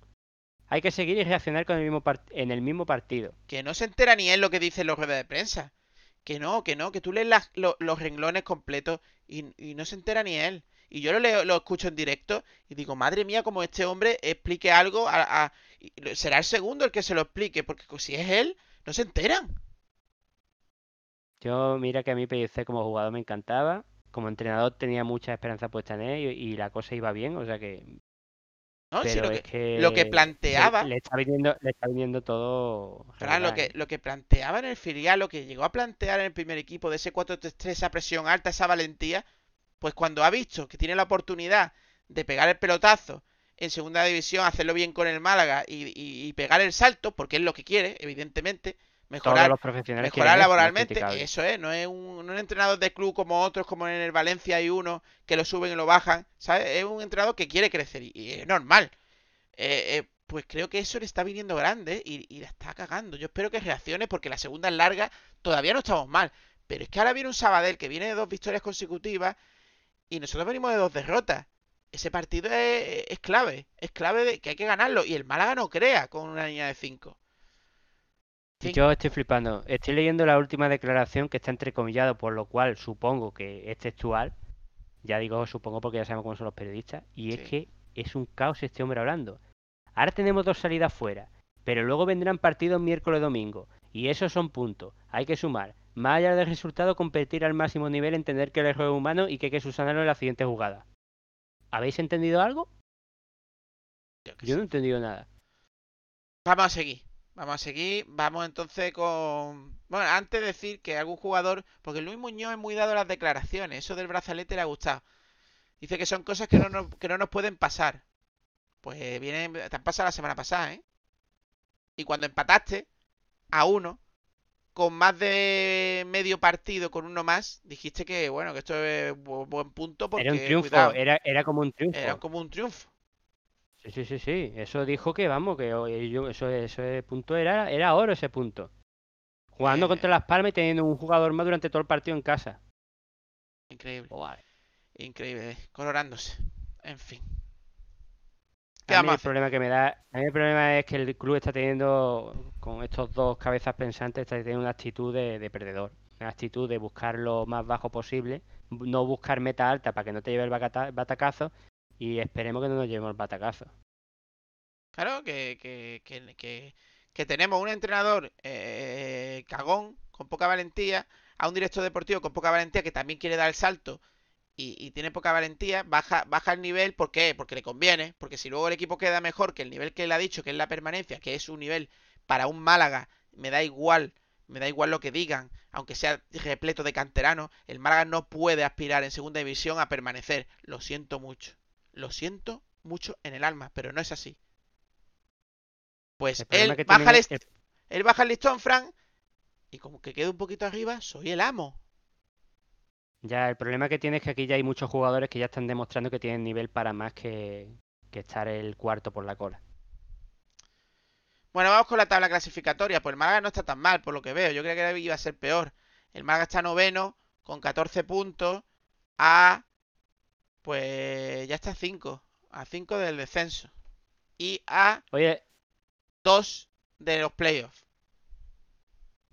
Hay que seguir y reaccionar con el mismo en el mismo partido. Que no se entera ni él lo que dicen los ruedas de prensa. Que no, que no, que tú lees los renglones completos y, no se entera ni él. Y yo lo leo, lo escucho en directo y digo, madre mía, como este hombre explique algo, a- será el segundo el que se lo explique, porque si es él, no se enteran. Yo, mira que a mí Pellicer como jugador me encantaba. Como entrenador tenía mucha esperanza puesta en él y, y la cosa iba bien, o sea que... lo es que, que... lo que planteaba, Le está viniendo, le está viniendo todo... Lo que, lo que planteaba en el filial, lo que llegó a plantear en el primer equipo de ese 4-3-3, esa presión alta, esa valentía, pues cuando ha visto que tiene la oportunidad de pegar el pelotazo en segunda división, hacerlo bien con el Málaga y, y- y pegar el salto, porque es lo que quiere, evidentemente, mejorar, los profesionales mejorar es laboralmente, eso es, no es un, entrenador de club como otros, como en el Valencia hay uno que lo suben y lo bajan, ¿sabes? Es un entrenador que quiere crecer y, y es normal. Eh, eh, pues creo que eso le está viniendo grande y, y la está cagando. Yo espero que reaccione porque la segunda es larga, todavía no estamos mal. Pero es que ahora viene un Sabadell que viene de dos victorias consecutivas y nosotros venimos de dos derrotas. Ese partido es, es clave, es clave de que hay que ganarlo y el Málaga no crea con una línea de 5. Sí. Yo estoy flipando. Estoy leyendo la última declaración que está entrecomillado, por lo cual supongo que es textual. Ya digo supongo porque ya sabemos cómo son los periodistas. Y es que es un caos este hombre hablando. Ahora tenemos dos salidas fuera, pero luego vendrán partidos miércoles domingo. Y esos son puntos. Hay que sumar. Más allá del resultado, competir al máximo nivel, entender que el error es humano y que hay que subsanarlo en la siguiente jugada. ¿Habéis entendido algo? Yo no he entendido nada. Vamos a seguir. Vamos a seguir. Vamos entonces con. Bueno, antes de decir que algún jugador. Porque Luis Muñoz es muy dado a las declaraciones. Eso del brazalete le ha gustado. Dice que son cosas que no nos, que no nos pueden pasar. Pues viene. Te han pasado la semana pasada, ¿eh? Y cuando empataste a uno. Con más de medio partido, con uno más, dijiste que, bueno, que esto es bu- buen punto porque, Era un triunfo, cuidado, era, era como un triunfo. era como un triunfo. Sí, sí, sí, sí. Eso dijo que, vamos, que yo- eso, ese punto era, era oro ese punto. Jugando Eh. contra Las Palmas y teniendo un jugador más durante todo el partido en casa. Increíble. Joder. Increíble, eh, colorándose. En fin. ¿Qué A mí el problema que me da, a mí el problema es que el club está teniendo, con estos dos cabezas pensantes, está teniendo una actitud de, de perdedor. Una actitud de buscar lo más bajo posible, no buscar meta alta para que no te lleve el batacazo y esperemos que no nos llevemos el batacazo. Claro, que, que, que, que- tenemos un entrenador eh, cagón, con poca valentía, a un director deportivo con poca valentía que también quiere dar el salto y, y tiene poca valentía, baja, baja el nivel, ¿por qué? Porque le conviene, porque si luego el equipo queda mejor que el nivel que él ha dicho, que es la permanencia, que es un nivel para un Málaga, me da igual, me da igual lo que digan, aunque sea repleto de canteranos, el Málaga no puede aspirar en segunda división a permanecer. Lo siento mucho, lo siento mucho en el alma, pero no es así. Pues El él que baja, tienen el, él baja el listón, Fran, y como que quede un poquito arriba, soy el amo. Ya, el problema que tiene es que aquí ya hay muchos jugadores que ya están demostrando que tienen nivel para más que, que estar el cuarto por la cola. Bueno, vamos con la tabla clasificatoria. Pues el Málaga no está tan mal, por lo que veo. Yo creía que iba a ser peor. El Málaga está noveno, con 14 puntos, a... Pues ya está a 5. A 5 del descenso. Y a Oye, 2 de los playoffs.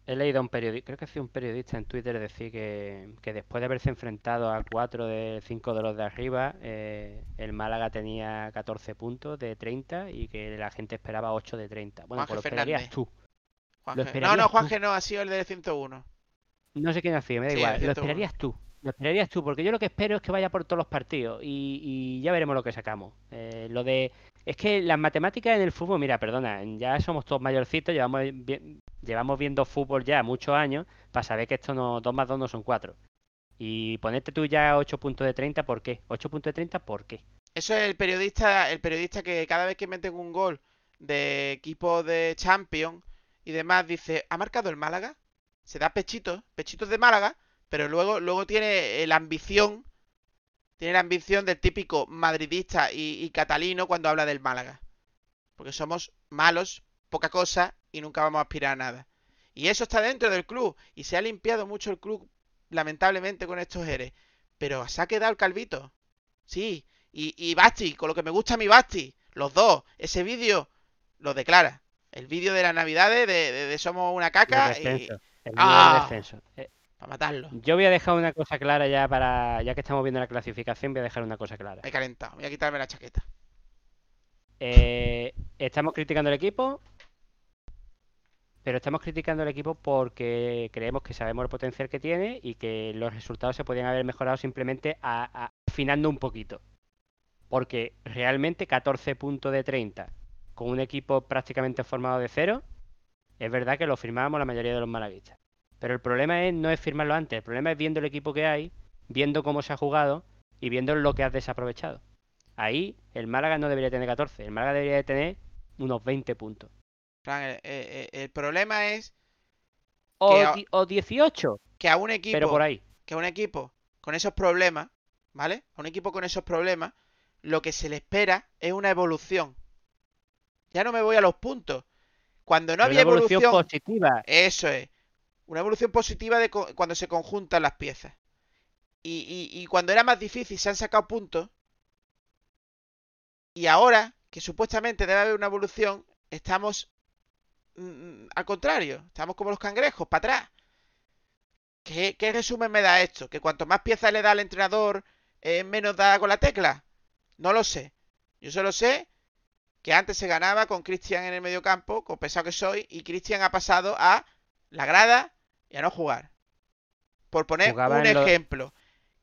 he leído a un periodista, creo que sido un periodista en Twitter decir que, que después de haberse enfrentado a cuatro de cinco de los de arriba, eh, el Málaga tenía 14 puntos de 30 y que la gente esperaba 8 de 30. Bueno, pues lo esperarías tú. No, esperarías no, tú. Juanje no, ha sido el de 101. No sé quién ha sido, me da Sí, igual. Lo 101. esperarías tú. Lo esperarías tú, porque yo lo que espero es que vaya por todos los partidos y, ya veremos lo que sacamos. Eh, lo de. Es que las matemáticas en el fútbol, mira, perdona, ya somos todos mayorcitos, llevamos viendo fútbol ya muchos años para saber que esto no, 2 más 2 no son 4. Y ponerte tú ya 8 puntos de 30, ¿por qué? 8 puntos de 30, ¿por qué? Eso es el periodista, el periodista que cada vez que meten un gol de equipo de Champions y demás dice, ¿ha marcado el Málaga? Se da pechitos, pechitos de Málaga, pero luego, luego tiene eh, la ambición, tiene la ambición del típico madridista y, y catalino cuando habla del Málaga. Porque somos malos, poca cosa y nunca vamos a aspirar a nada. Y eso está dentro del club. Y se ha limpiado mucho el club, lamentablemente, con estos eres. Pero se ha quedado el calvito. Sí. Y, y Basti, con lo que me gusta a mi Basti. Los dos. Ese vídeo lo declara. El vídeo de las navidades de, de- de Somos una caca. El Y, el ¡Ah! nivel de descenso. Para matarlo. yo voy a dejar una cosa clara ya para. Ya que estamos viendo la clasificación, voy a dejar una cosa clara. He calentado. Voy a quitarme la chaqueta. Eh, estamos criticando el equipo, pero estamos criticando el equipo porque creemos que sabemos el potencial que tiene y que los resultados se podían haber mejorado simplemente a- a- afinando un poquito. Porque realmente 14 puntos de 30 con un equipo prácticamente formado de cero, es verdad que lo firmábamos la mayoría de los malaguistas. Pero el problema es, no es firmarlo antes, el problema es viendo el equipo que hay, viendo cómo se ha jugado y viendo lo que has desaprovechado. Ahí el Málaga no debería tener 14, el Málaga debería de tener unos 20 puntos. El, el- el problema es O, Que a- o 18, que a un equipo. pero por ahí. que a un equipo con esos problemas, ¿vale? A un equipo con esos problemas, lo que se le espera es una evolución. Ya no me voy a los puntos. Cuando no Pero había evolución evolución, positiva. eso es. Una evolución positiva de cuando se conjuntan las piezas. Y, y- y cuando era más difícil se han sacado puntos. Y ahora, que supuestamente debe haber una evolución, estamos mm, al contrario. Estamos como los cangrejos, para atrás. ¿Qué, qué resumen me da esto? ¿Que cuanto más piezas le da al entrenador, eh, menos da con la tecla? No lo sé. Yo solo sé que antes se ganaba con Cristian en el mediocampo, con pesado que soy, y Cristian ha pasado a la grada y a no jugar. Por poner un ejemplo.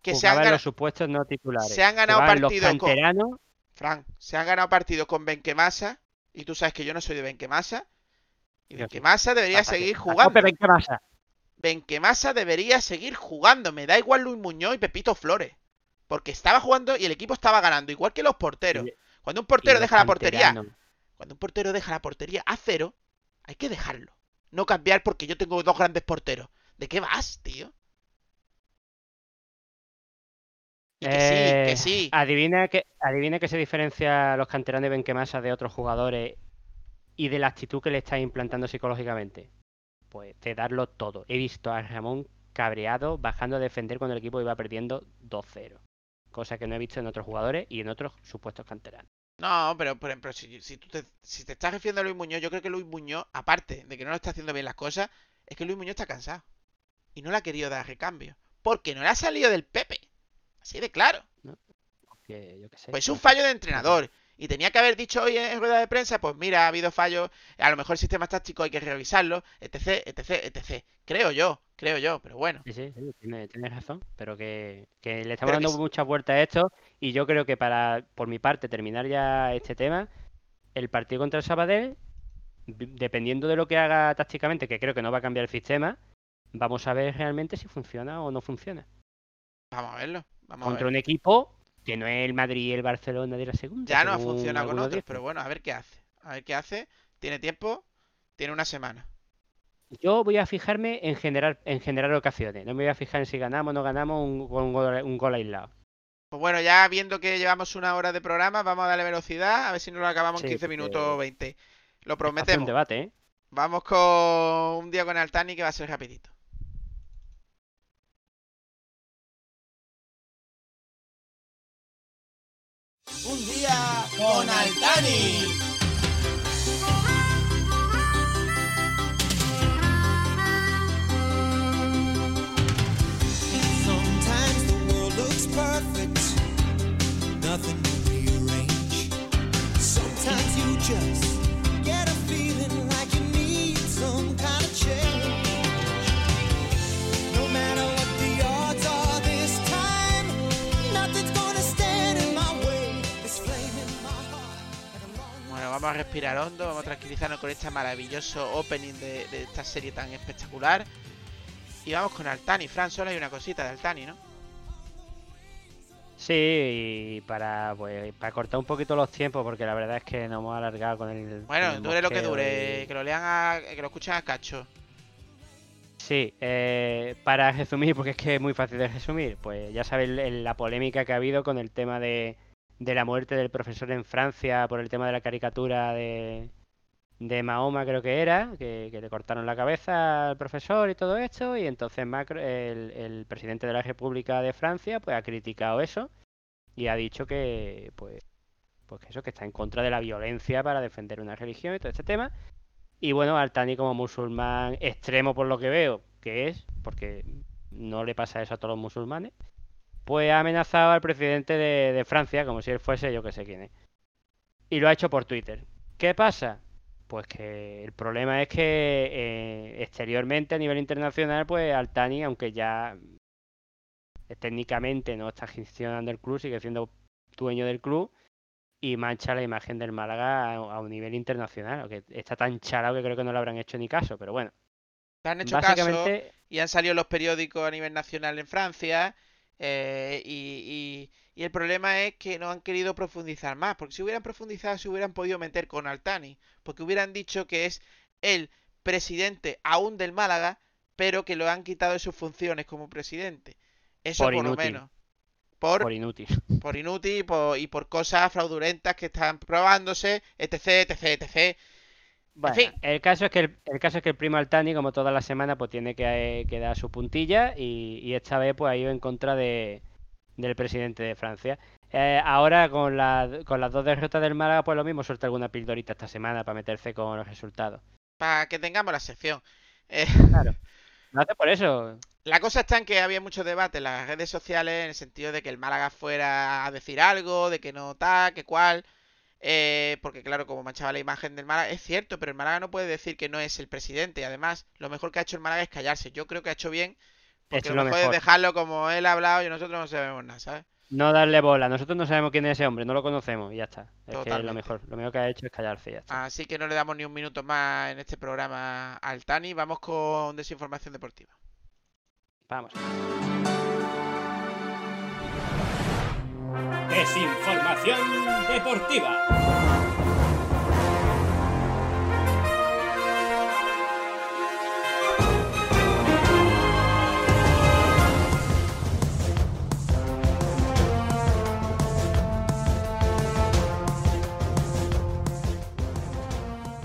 Que se han, los supuestos no titulares. se han ganado partidos con- canteranos. Fran, se han ganado partidos con Benquemasa, y tú sabes que yo no soy de Benquemasa, y. Benquemasa debería seguir jugando. tope, ven, ¿qué pasa? Benquemasa debería seguir jugando. Me da igual Luis Muñoz y Pepito Flores. Porque estaba jugando y el equipo estaba ganando, igual que los porteros. Cuando un portero deja la portería, cuando un portero deja la portería a cero, hay que dejarlo. No cambiar porque yo tengo dos grandes porteros. ¿De qué vas, tío? Y que sí, que Eh, sí. Adivina que, adivina que se diferencia los canteranos de Benquemasa de otros jugadores y de la actitud que le está implantando psicológicamente. Pues de darlo todo. He visto a Ramón cabreado bajando a defender cuando el equipo iba perdiendo 2-0. Cosa que no he visto en otros jugadores y en otros supuestos canteranos. No, pero por ejemplo, si, si tú te, si te estás refiriendo a Luis Muñoz, yo creo que Luis Muñoz, aparte de que no lo está haciendo bien las cosas, es que Luis Muñoz está cansado. Y no le ha querido dar recambio. Porque no le ha salido del Pepe. Así de claro. Que yo sé. Pues es un fallo de entrenador. Y tenía que haber dicho hoy en rueda de prensa, pues mira, ha habido fallos, a lo mejor el sistema táctico hay que revisarlo, etc, etc, etc. Creo yo, creo yo, pero bueno. Sí, sí, sí, tiene- tienes razón, pero que, que le estamos Pero que dando s- muchas vueltas a esto y yo creo que para, por mi parte, terminar ya este tema, el partido contra el Sabadell, dependiendo de lo que haga tácticamente, que creo que no va a cambiar el sistema, vamos a ver realmente si funciona o no funciona. Vamos a verlo. Vamos a Contra ver. un equipo que no es el Madrid y el Barcelona de la segunda. Ya no ha funcionado con otros, pero bueno, a ver qué hace. A ver qué hace. Tiene tiempo, tiene una semana. Yo voy a fijarme en generar, en generar ocasiones, no me voy a fijar en si ganamos o no ganamos un, un gol, un gol aislado. Pues bueno, ya viendo que llevamos una hora de programa, vamos a darle velocidad, a ver si nos lo acabamos en Sí, 15 porque minutos o 20. Lo Hace un prometemos. debate, ¿eh? Vamos con un día con Altani que va a ser rapidito. Un día con Altani. Sometimes the world looks perfect, nothing to rearrange. Sometimes you just get a feeling Bueno, vamos a respirar hondo, vamos a tranquilizarnos con este maravilloso opening de, de esta serie tan espectacular. Y vamos con Altani. Fran, solo hay una cosita de Altani, ¿no? Sí, y para, pues, para cortar un poquito los tiempos, porque la verdad es que nos hemos alargado con el. Bueno, el dure lo que dure, y- que lo lean a, que lo escuchen a cacho. Sí, eh, para resumir, porque es que es muy fácil de resumir, pues ya sabéis la polémica que ha habido con el tema de, de la muerte del profesor en Francia por el tema de la caricatura de, de Mahoma, creo que era, que, le cortaron la cabeza al profesor y todo esto, y entonces Macron, el, el presidente de la República de Francia, pues ha criticado eso y ha dicho que, pues, pues que eso, que está en contra de la violencia para defender una religión y todo este tema. Y bueno, Altani como musulmán extremo por lo que veo, que es, porque no le pasa eso a todos los musulmanes, pues ha amenazado al presidente de, de Francia como si él fuese yo que sé quién es. Y lo ha hecho por Twitter. ¿Qué pasa? Pues que el problema es que eh, exteriormente a nivel internacional, pues Altani, aunque ya técnicamente no está gestionando el club, sigue siendo dueño del club y mancha la imagen del Málaga a, a un nivel internacional, aunque está tan charado que creo que no le habrán hecho ni caso, pero bueno. Te han hecho caso y han salido los periódicos a nivel nacional en Francia. Eh, y, y- y el problema es que no han querido profundizar más. Porque si hubieran profundizado, se hubieran podido meter con Altani. Porque hubieran dicho que es el presidente aún del Málaga, pero que lo han quitado de sus funciones como presidente. Eso Por por, lo menos. Por, por inútil. por inútil y por, y por cosas fraudulentas que están probándose, etc, etc, etc. Bueno, fin. el caso es que el, el caso es que el primo Altani, como toda la semana, pues tiene que, que dar su puntilla y, y esta vez pues ha ido en contra de, del presidente de Francia. Eh, ahora con, la- con las dos derrotas del Málaga, pues lo mismo suelta alguna pildorita esta semana para meterse con los resultados. Para que tengamos la sección. Eh, Claro. Lo hace por eso. La cosa está en que había mucho debate en las redes sociales en el sentido de que el Málaga fuera a decir algo, de que no tal, que cual. Eh, porque claro, como manchaba la imagen del Málaga, es cierto, pero el Málaga no puede decir que no es el presidente. Y además, lo mejor que ha hecho el Málaga es callarse. Yo creo que ha hecho bien, porque lo lo mejor mejor. es dejarlo como él ha hablado y nosotros no sabemos nada, ¿sabes? No darle bola. Nosotros no sabemos quién es ese hombre, no lo conocemos y ya está. Es que lo mejor. Lo mejor que ha hecho es callarse y ya está. Así que no le damos ni un minuto más en este programa al Tani. Vamos con desinformación deportiva. Vamos. Desinformación deportiva.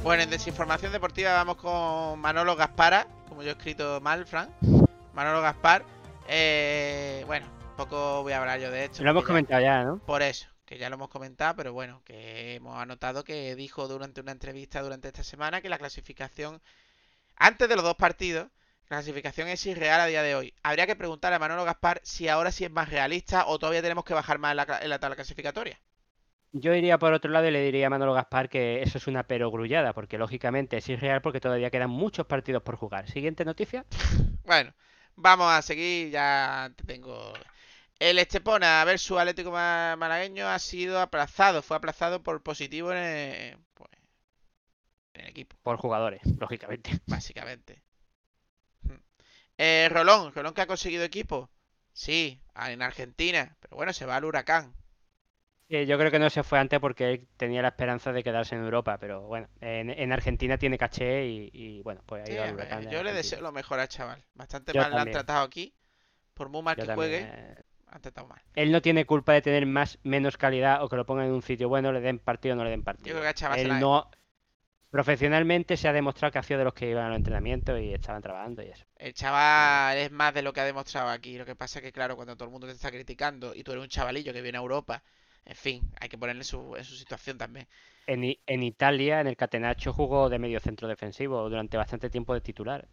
Bueno, en desinformación deportiva vamos con Manolo Gaspara, como yo he escrito mal, Fran. Manolo Gaspar. Eh, bueno, poco voy a hablar yo de esto. Lo hemos ya- comentado ya, ¿no? Por eso, que ya lo hemos comentado, pero bueno, que hemos anotado que dijo durante una entrevista durante esta semana que la clasificación, antes de los dos partidos, la clasificación es irreal a día de hoy. Habría que preguntarle a Manolo Gaspar si ahora sí es más realista o todavía tenemos que bajar más en la, en la tabla clasificatoria. Yo iría por otro lado y le diría a Manolo Gaspar que eso es una perogrullada, porque lógicamente es irreal porque todavía quedan muchos partidos por jugar. Siguiente noticia. Bueno, vamos a seguir, ya te tengo. El Estepona versus Atlético Ma- Malagueño ha sido aplazado, fue aplazado por positivo en el, pues, en el equipo, Por jugadores, lógicamente. básicamente. Eh, Rolón, Rolón que ha conseguido equipo, sí, en Argentina, pero bueno, se va al Huracán. Eh, yo creo que no se fue antes porque él tenía la esperanza de quedarse en Europa, pero bueno, en, en Argentina tiene caché y, y, bueno, pues ha Sí, al Huracán yo le deseo lo mejor al chaval, bastante Yo mal lo han tratado aquí, por muy mal Yo que también, juegue, eh, Él no tiene culpa de tener más menos calidad o que lo pongan en un sitio bueno, le den partido o no le den partido. Yo creo que se Él no profesionalmente se ha demostrado que ha sido de los que iban a los entrenamientos y estaban trabajando y eso. El chaval es más de lo que ha demostrado aquí. Lo que pasa es que, claro, cuando todo el mundo te está criticando y tú eres un chavalillo que viene a Europa, en fin, hay que ponerle su, en su situación también. En Italia, en el Catenaccio, jugó de medio centro defensivo durante bastante tiempo de titular.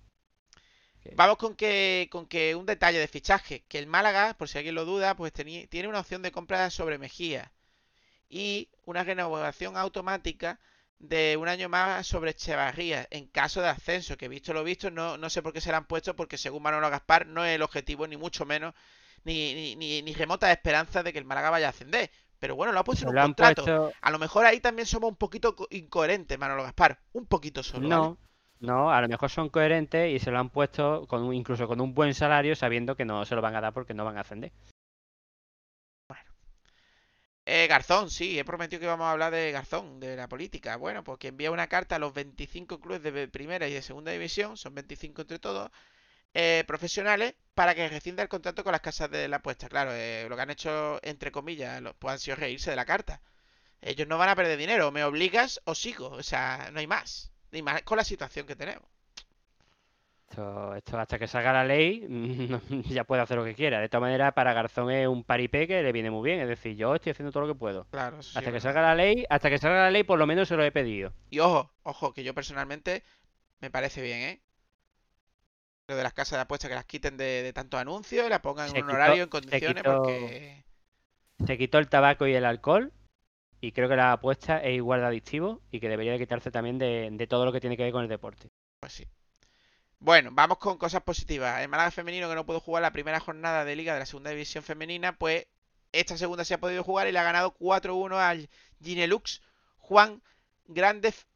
Vamos con que, con que un detalle de fichaje, que el Málaga, por si alguien lo duda, pues teni- tiene una opción de compra sobre Mejía y una renovación automática de un año más sobre Echevarría en caso de ascenso, que visto lo visto, no, no sé por qué se le han puesto, porque según Manolo Gaspar no es el objetivo, ni mucho menos, ni, ni, ni, ni remota esperanza de que el Málaga vaya a ascender. Pero bueno, lo ha puesto en un contrato. puesto... A lo mejor ahí también somos un poquito co- incoherentes, Manolo Gaspar. Un poquito solo. ¿vale? No, a lo mejor son coherentes y se lo han puesto con un- incluso con un buen salario sabiendo que no se lo van a dar porque no van a ascender. Eh, Garzón, sí, he prometido que íbamos a hablar de Garzón, de la política. Bueno, pues que envía una carta a los 25 clubes de primera y de segunda división, son 25 entre todos, eh, profesionales para que rescinda el contrato con las casas de la apuesta. Claro, eh, lo que han hecho, entre comillas, los, pues han sido reírse de la carta. Ellos no van a perder dinero, me obligas o sigo, o sea, no hay más. Ni más con la situación que tenemos. Esto, esto hasta que salga la ley, ya puede hacer lo que quiera. De todas maneras, para Garzón es un paripé que le viene muy bien. Es decir, yo estoy haciendo todo lo que puedo. Claro, eso sí Hasta que verdad. salga la ley, hasta que salga la ley, por lo menos se lo he pedido. Y ojo, ojo, que yo personalmente me parece bien, ¿eh? Lo de las casas de apuestas que las quiten de, de tantos anuncios y la pongan en un quitó- horario en se condiciones quitó- porque... Se quitó el tabaco y el alcohol. Y creo que la apuesta es igual de adictivo y que debería de quitarse también de, de todo lo que tiene que ver con el deporte. Pues sí. Bueno, vamos con cosas positivas. El Málaga femenino que no pudo jugar la primera jornada de liga de la segunda división femenina, pues esta segunda se ha podido jugar y le ha ganado 4-1 al Ginelux Juan Grande F-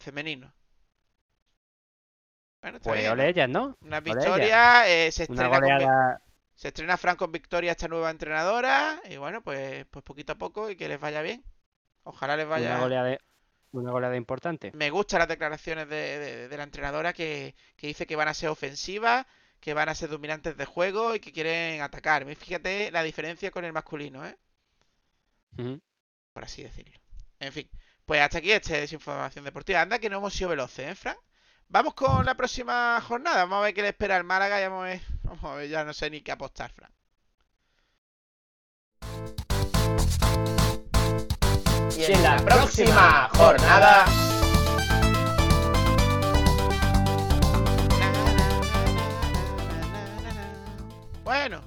femenino. Bueno, está Pues bien, ole ¿no? ellas, ¿no? Una victoria, eh, se Una estrena con goleada. se estrena Fran con victoria esta nueva entrenadora y bueno, pues pues poquito a poco y que les vaya bien. Ojalá les vaya Una goleada, una goleada importante. me gustan las declaraciones de, de- de la entrenadora que, que dice que van a ser ofensivas, que van a ser dominantes de juego y que quieren atacar. Fíjate la diferencia con el masculino, ¿eh? Por así decirlo. En fin, pues hasta aquí este desinformación deportiva. Anda que no hemos sido veloces, ¿eh, Fran? Vamos con la próxima jornada. Vamos a ver qué le espera al Málaga. y vamos a ver, vamos a ver, ya no sé ni qué apostar, Fran. Y en la próxima jornada. Bueno,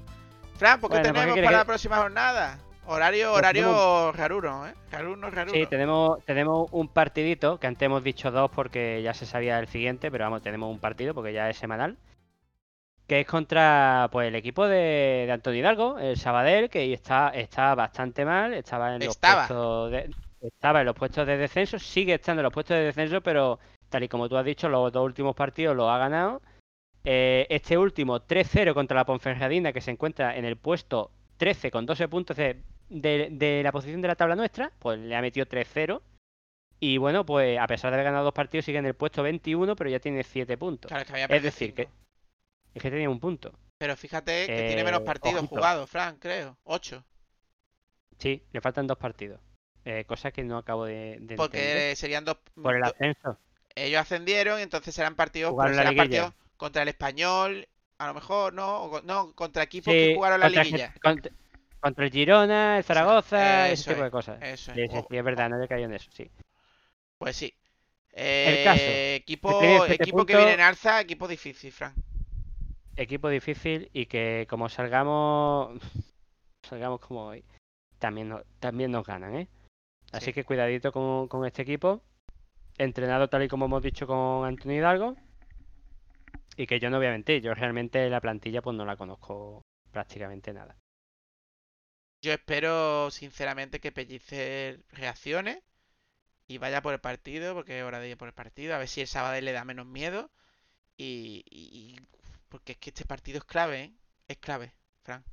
Fran, ¿por qué Bueno, ¿por qué tenemos para que- la próxima jornada? Horario, Pues horario raruno, ¿eh? Raruno, raruno. Sí, tenemos, tenemos un partidito, que antes hemos dicho dos porque ya se sabía el siguiente, pero vamos, tenemos un partido porque ya es semanal. Que es contra pues el equipo de, de Antonio Hidalgo, el Sabadell, que está, está bastante mal, estaba en los Estaba. puestos de, estaba en los puestos de descenso, sigue estando en los puestos de descenso, pero tal y como tú has dicho, los dos últimos partidos los ha ganado. Eh, este último 3-0 contra la Ponferradina, que se encuentra en el puesto 13 con 12 puntos de, de- de la posición de la tabla nuestra, pues le ha metido 3-0. Y bueno, pues a pesar de haber ganado dos partidos, sigue en el puesto 21, pero ya tiene 7 puntos. Claro, es que había Es perdido decir, que es que tenía un punto. Pero fíjate que tiene menos Eh, partidos ojito. jugados, Fran, creo. 8. Sí, le faltan dos partidos. Eh, cosa que no acabo de, de entender. Porque serían dos. Por el ascenso. Ellos ascendieron y entonces serán partidos, serán partidos contra el español, a lo mejor, ¿no? O no, contra equipos Sí, que jugaron la contra, liguilla. contra- contra el Girona, el Zaragoza, Eso ese tipo es, de cosas. Eso es. Sí, sí, es verdad, no he caído en eso, sí. Pues sí. El caso, Eh, equipo, equipo que viene en alza, equipo difícil, Fran. Equipo difícil y que como salgamos, salgamos como hoy, también, no- también nos ganan, ¿eh? Así Sí. que cuidadito con, con este equipo, entrenado tal y como hemos dicho con Antonio Hidalgo, y que yo no voy a mentir, yo realmente la plantilla pues no la conozco prácticamente nada. Yo espero, sinceramente, que Pellicer reaccione y vaya por el partido, porque es hora de ir por el partido, a ver si el sábado le da menos miedo. Y, y- y- porque es que este partido es clave, ¿eh? Es clave, Fran.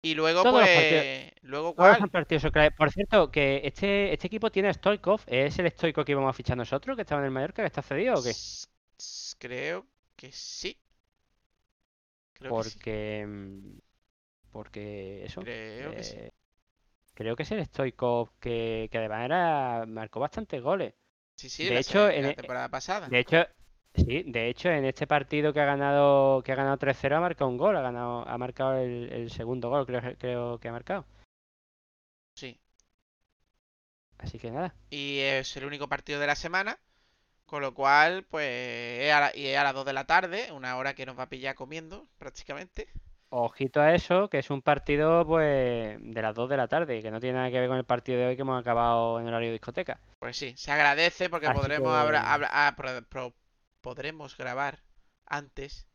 Y luego, Todos pues, luego cuál? los partidos son clave. Por cierto, que este, este equipo tiene a Stoikov, ¿es el Stoikov que íbamos a fichar nosotros, que estaba en el Mallorca, que está cedido o qué? Creo que sí. Creo que sí. Porque... mm, Porque eso... Creo que sí. Creo que es el Stoikov que, que además era, marcó bastantes goles. Sí, sí, de la, hecho, en la temporada pasada. De hecho, sí, de hecho en este partido que ha ganado que ha ganado 3-0 ha marcado un gol, ha ganado ha marcado el, el segundo gol, creo, creo que ha marcado. Sí. Así que nada, Y es el único partido de la semana. Con lo cual, pues, es a la- y es a las 2 de la tarde, una hora que nos va a pillar comiendo, prácticamente. ojito a eso, que es un partido pues de las 2 de la tarde, que no tiene nada que ver con el partido de hoy que hemos acabado en horario discoteca. Pues sí, se agradece porque Así podremos, que- ah, pro- podremos grabar antes,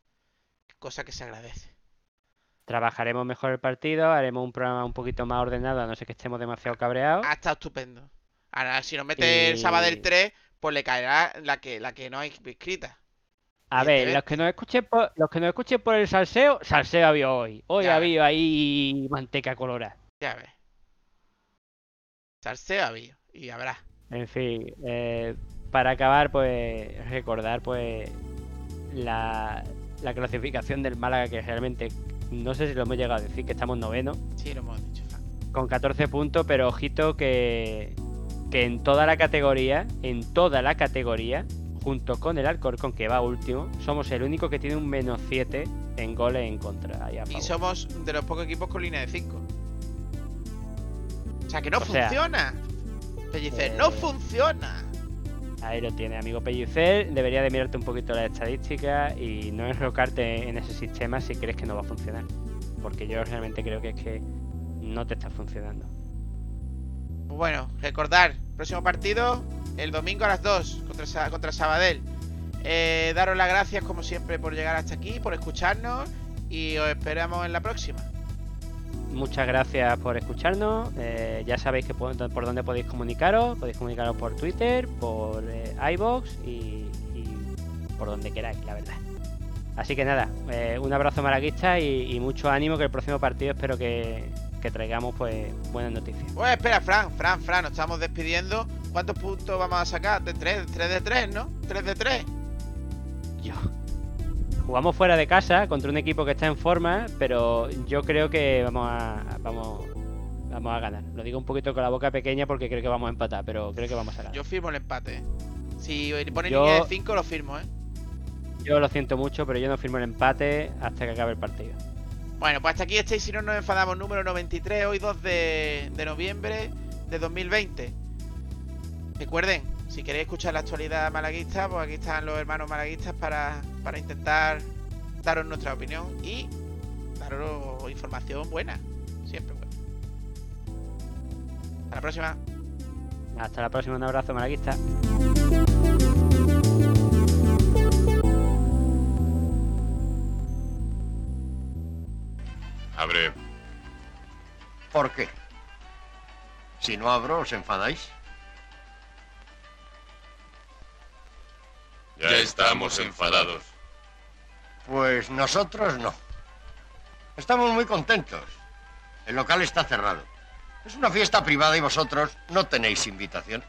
cosa que se agradece. Trabajaremos mejor el partido, haremos un programa un poquito más ordenado, a no ser que estemos demasiado cabreados. Ha estado estupendo. Ahora, si nos mete el sábado del Y- 3, pues le caerá la que, la que no hay escrita. A ver, los que nos escuchen por, los que nos escuchen por el salseo, salseo había hoy. Hoy Ya ha ves. habido ahí manteca colorada. Ya ves. Salseo había y habrá. En fin, eh, para acabar, pues recordar pues la, la clasificación del Málaga, que realmente no sé si lo hemos llegado a decir, que estamos noveno, Sí, lo hemos dicho, con 14 puntos, pero ojito que, que en toda la categoría, en toda la categoría, junto con el Alcorcón, que va último, somos el único que tiene un menos 7 en goles en contra. Y somos de los pocos equipos con línea de 5. O sea que no O sea, funciona. Pellicer, eh, no funciona. Ahí lo tiene, amigo Pellicer. Debería de mirarte un poquito las estadísticas y no enrocarte en ese sistema si crees que no va a funcionar. Porque yo realmente creo que es que no te está funcionando. Pues bueno, recordar, próximo partido el domingo a las 2 contra, contra Sabadell. Eh, daros las gracias como siempre por llegar hasta aquí, por escucharnos y os esperamos en la próxima. Muchas gracias por escucharnos. eh, ya sabéis que por, por dónde podéis comunicaros. Podéis comunicaros por Twitter, por eh, iBox y, y por donde queráis, la verdad. Así que nada, eh, un abrazo malaguista y, y mucho ánimo que el próximo partido espero que, que traigamos pues buenas noticias. Pues espera, Fran, Fran, Fran, nos estamos despidiendo. ¿Cuántos puntos vamos a sacar? De 3, 3 de 3, ¿no? 3 de 3. Yo. Jugamos fuera de casa contra un equipo que está en forma, pero yo creo que vamos a vamos vamos a ganar. Lo digo un poquito con la boca pequeña porque creo que vamos a empatar, pero creo que vamos a ganar. Yo firmo el empate. Si pone Yo- línea de 5, lo firmo, ¿eh? Yo lo siento mucho, pero yo no firmo el empate hasta que acabe el partido. Bueno, pues hasta aquí estáis, si no nos enfadamos, número 93, hoy 2 de, de noviembre de 2020. Recuerden, si queréis escuchar la actualidad malaguista, pues aquí están los hermanos malaguistas para, para intentar daros nuestra opinión y daros información buena. Siempre buena. Hasta la próxima. Hasta la próxima, un abrazo malaguista. Abre. ¿Por qué? Si no abro, ¿os enfadáis? Ya estamos enfadados. Pues nosotros no. Estamos muy contentos. El local está cerrado. Es una fiesta privada y vosotros no tenéis invitación.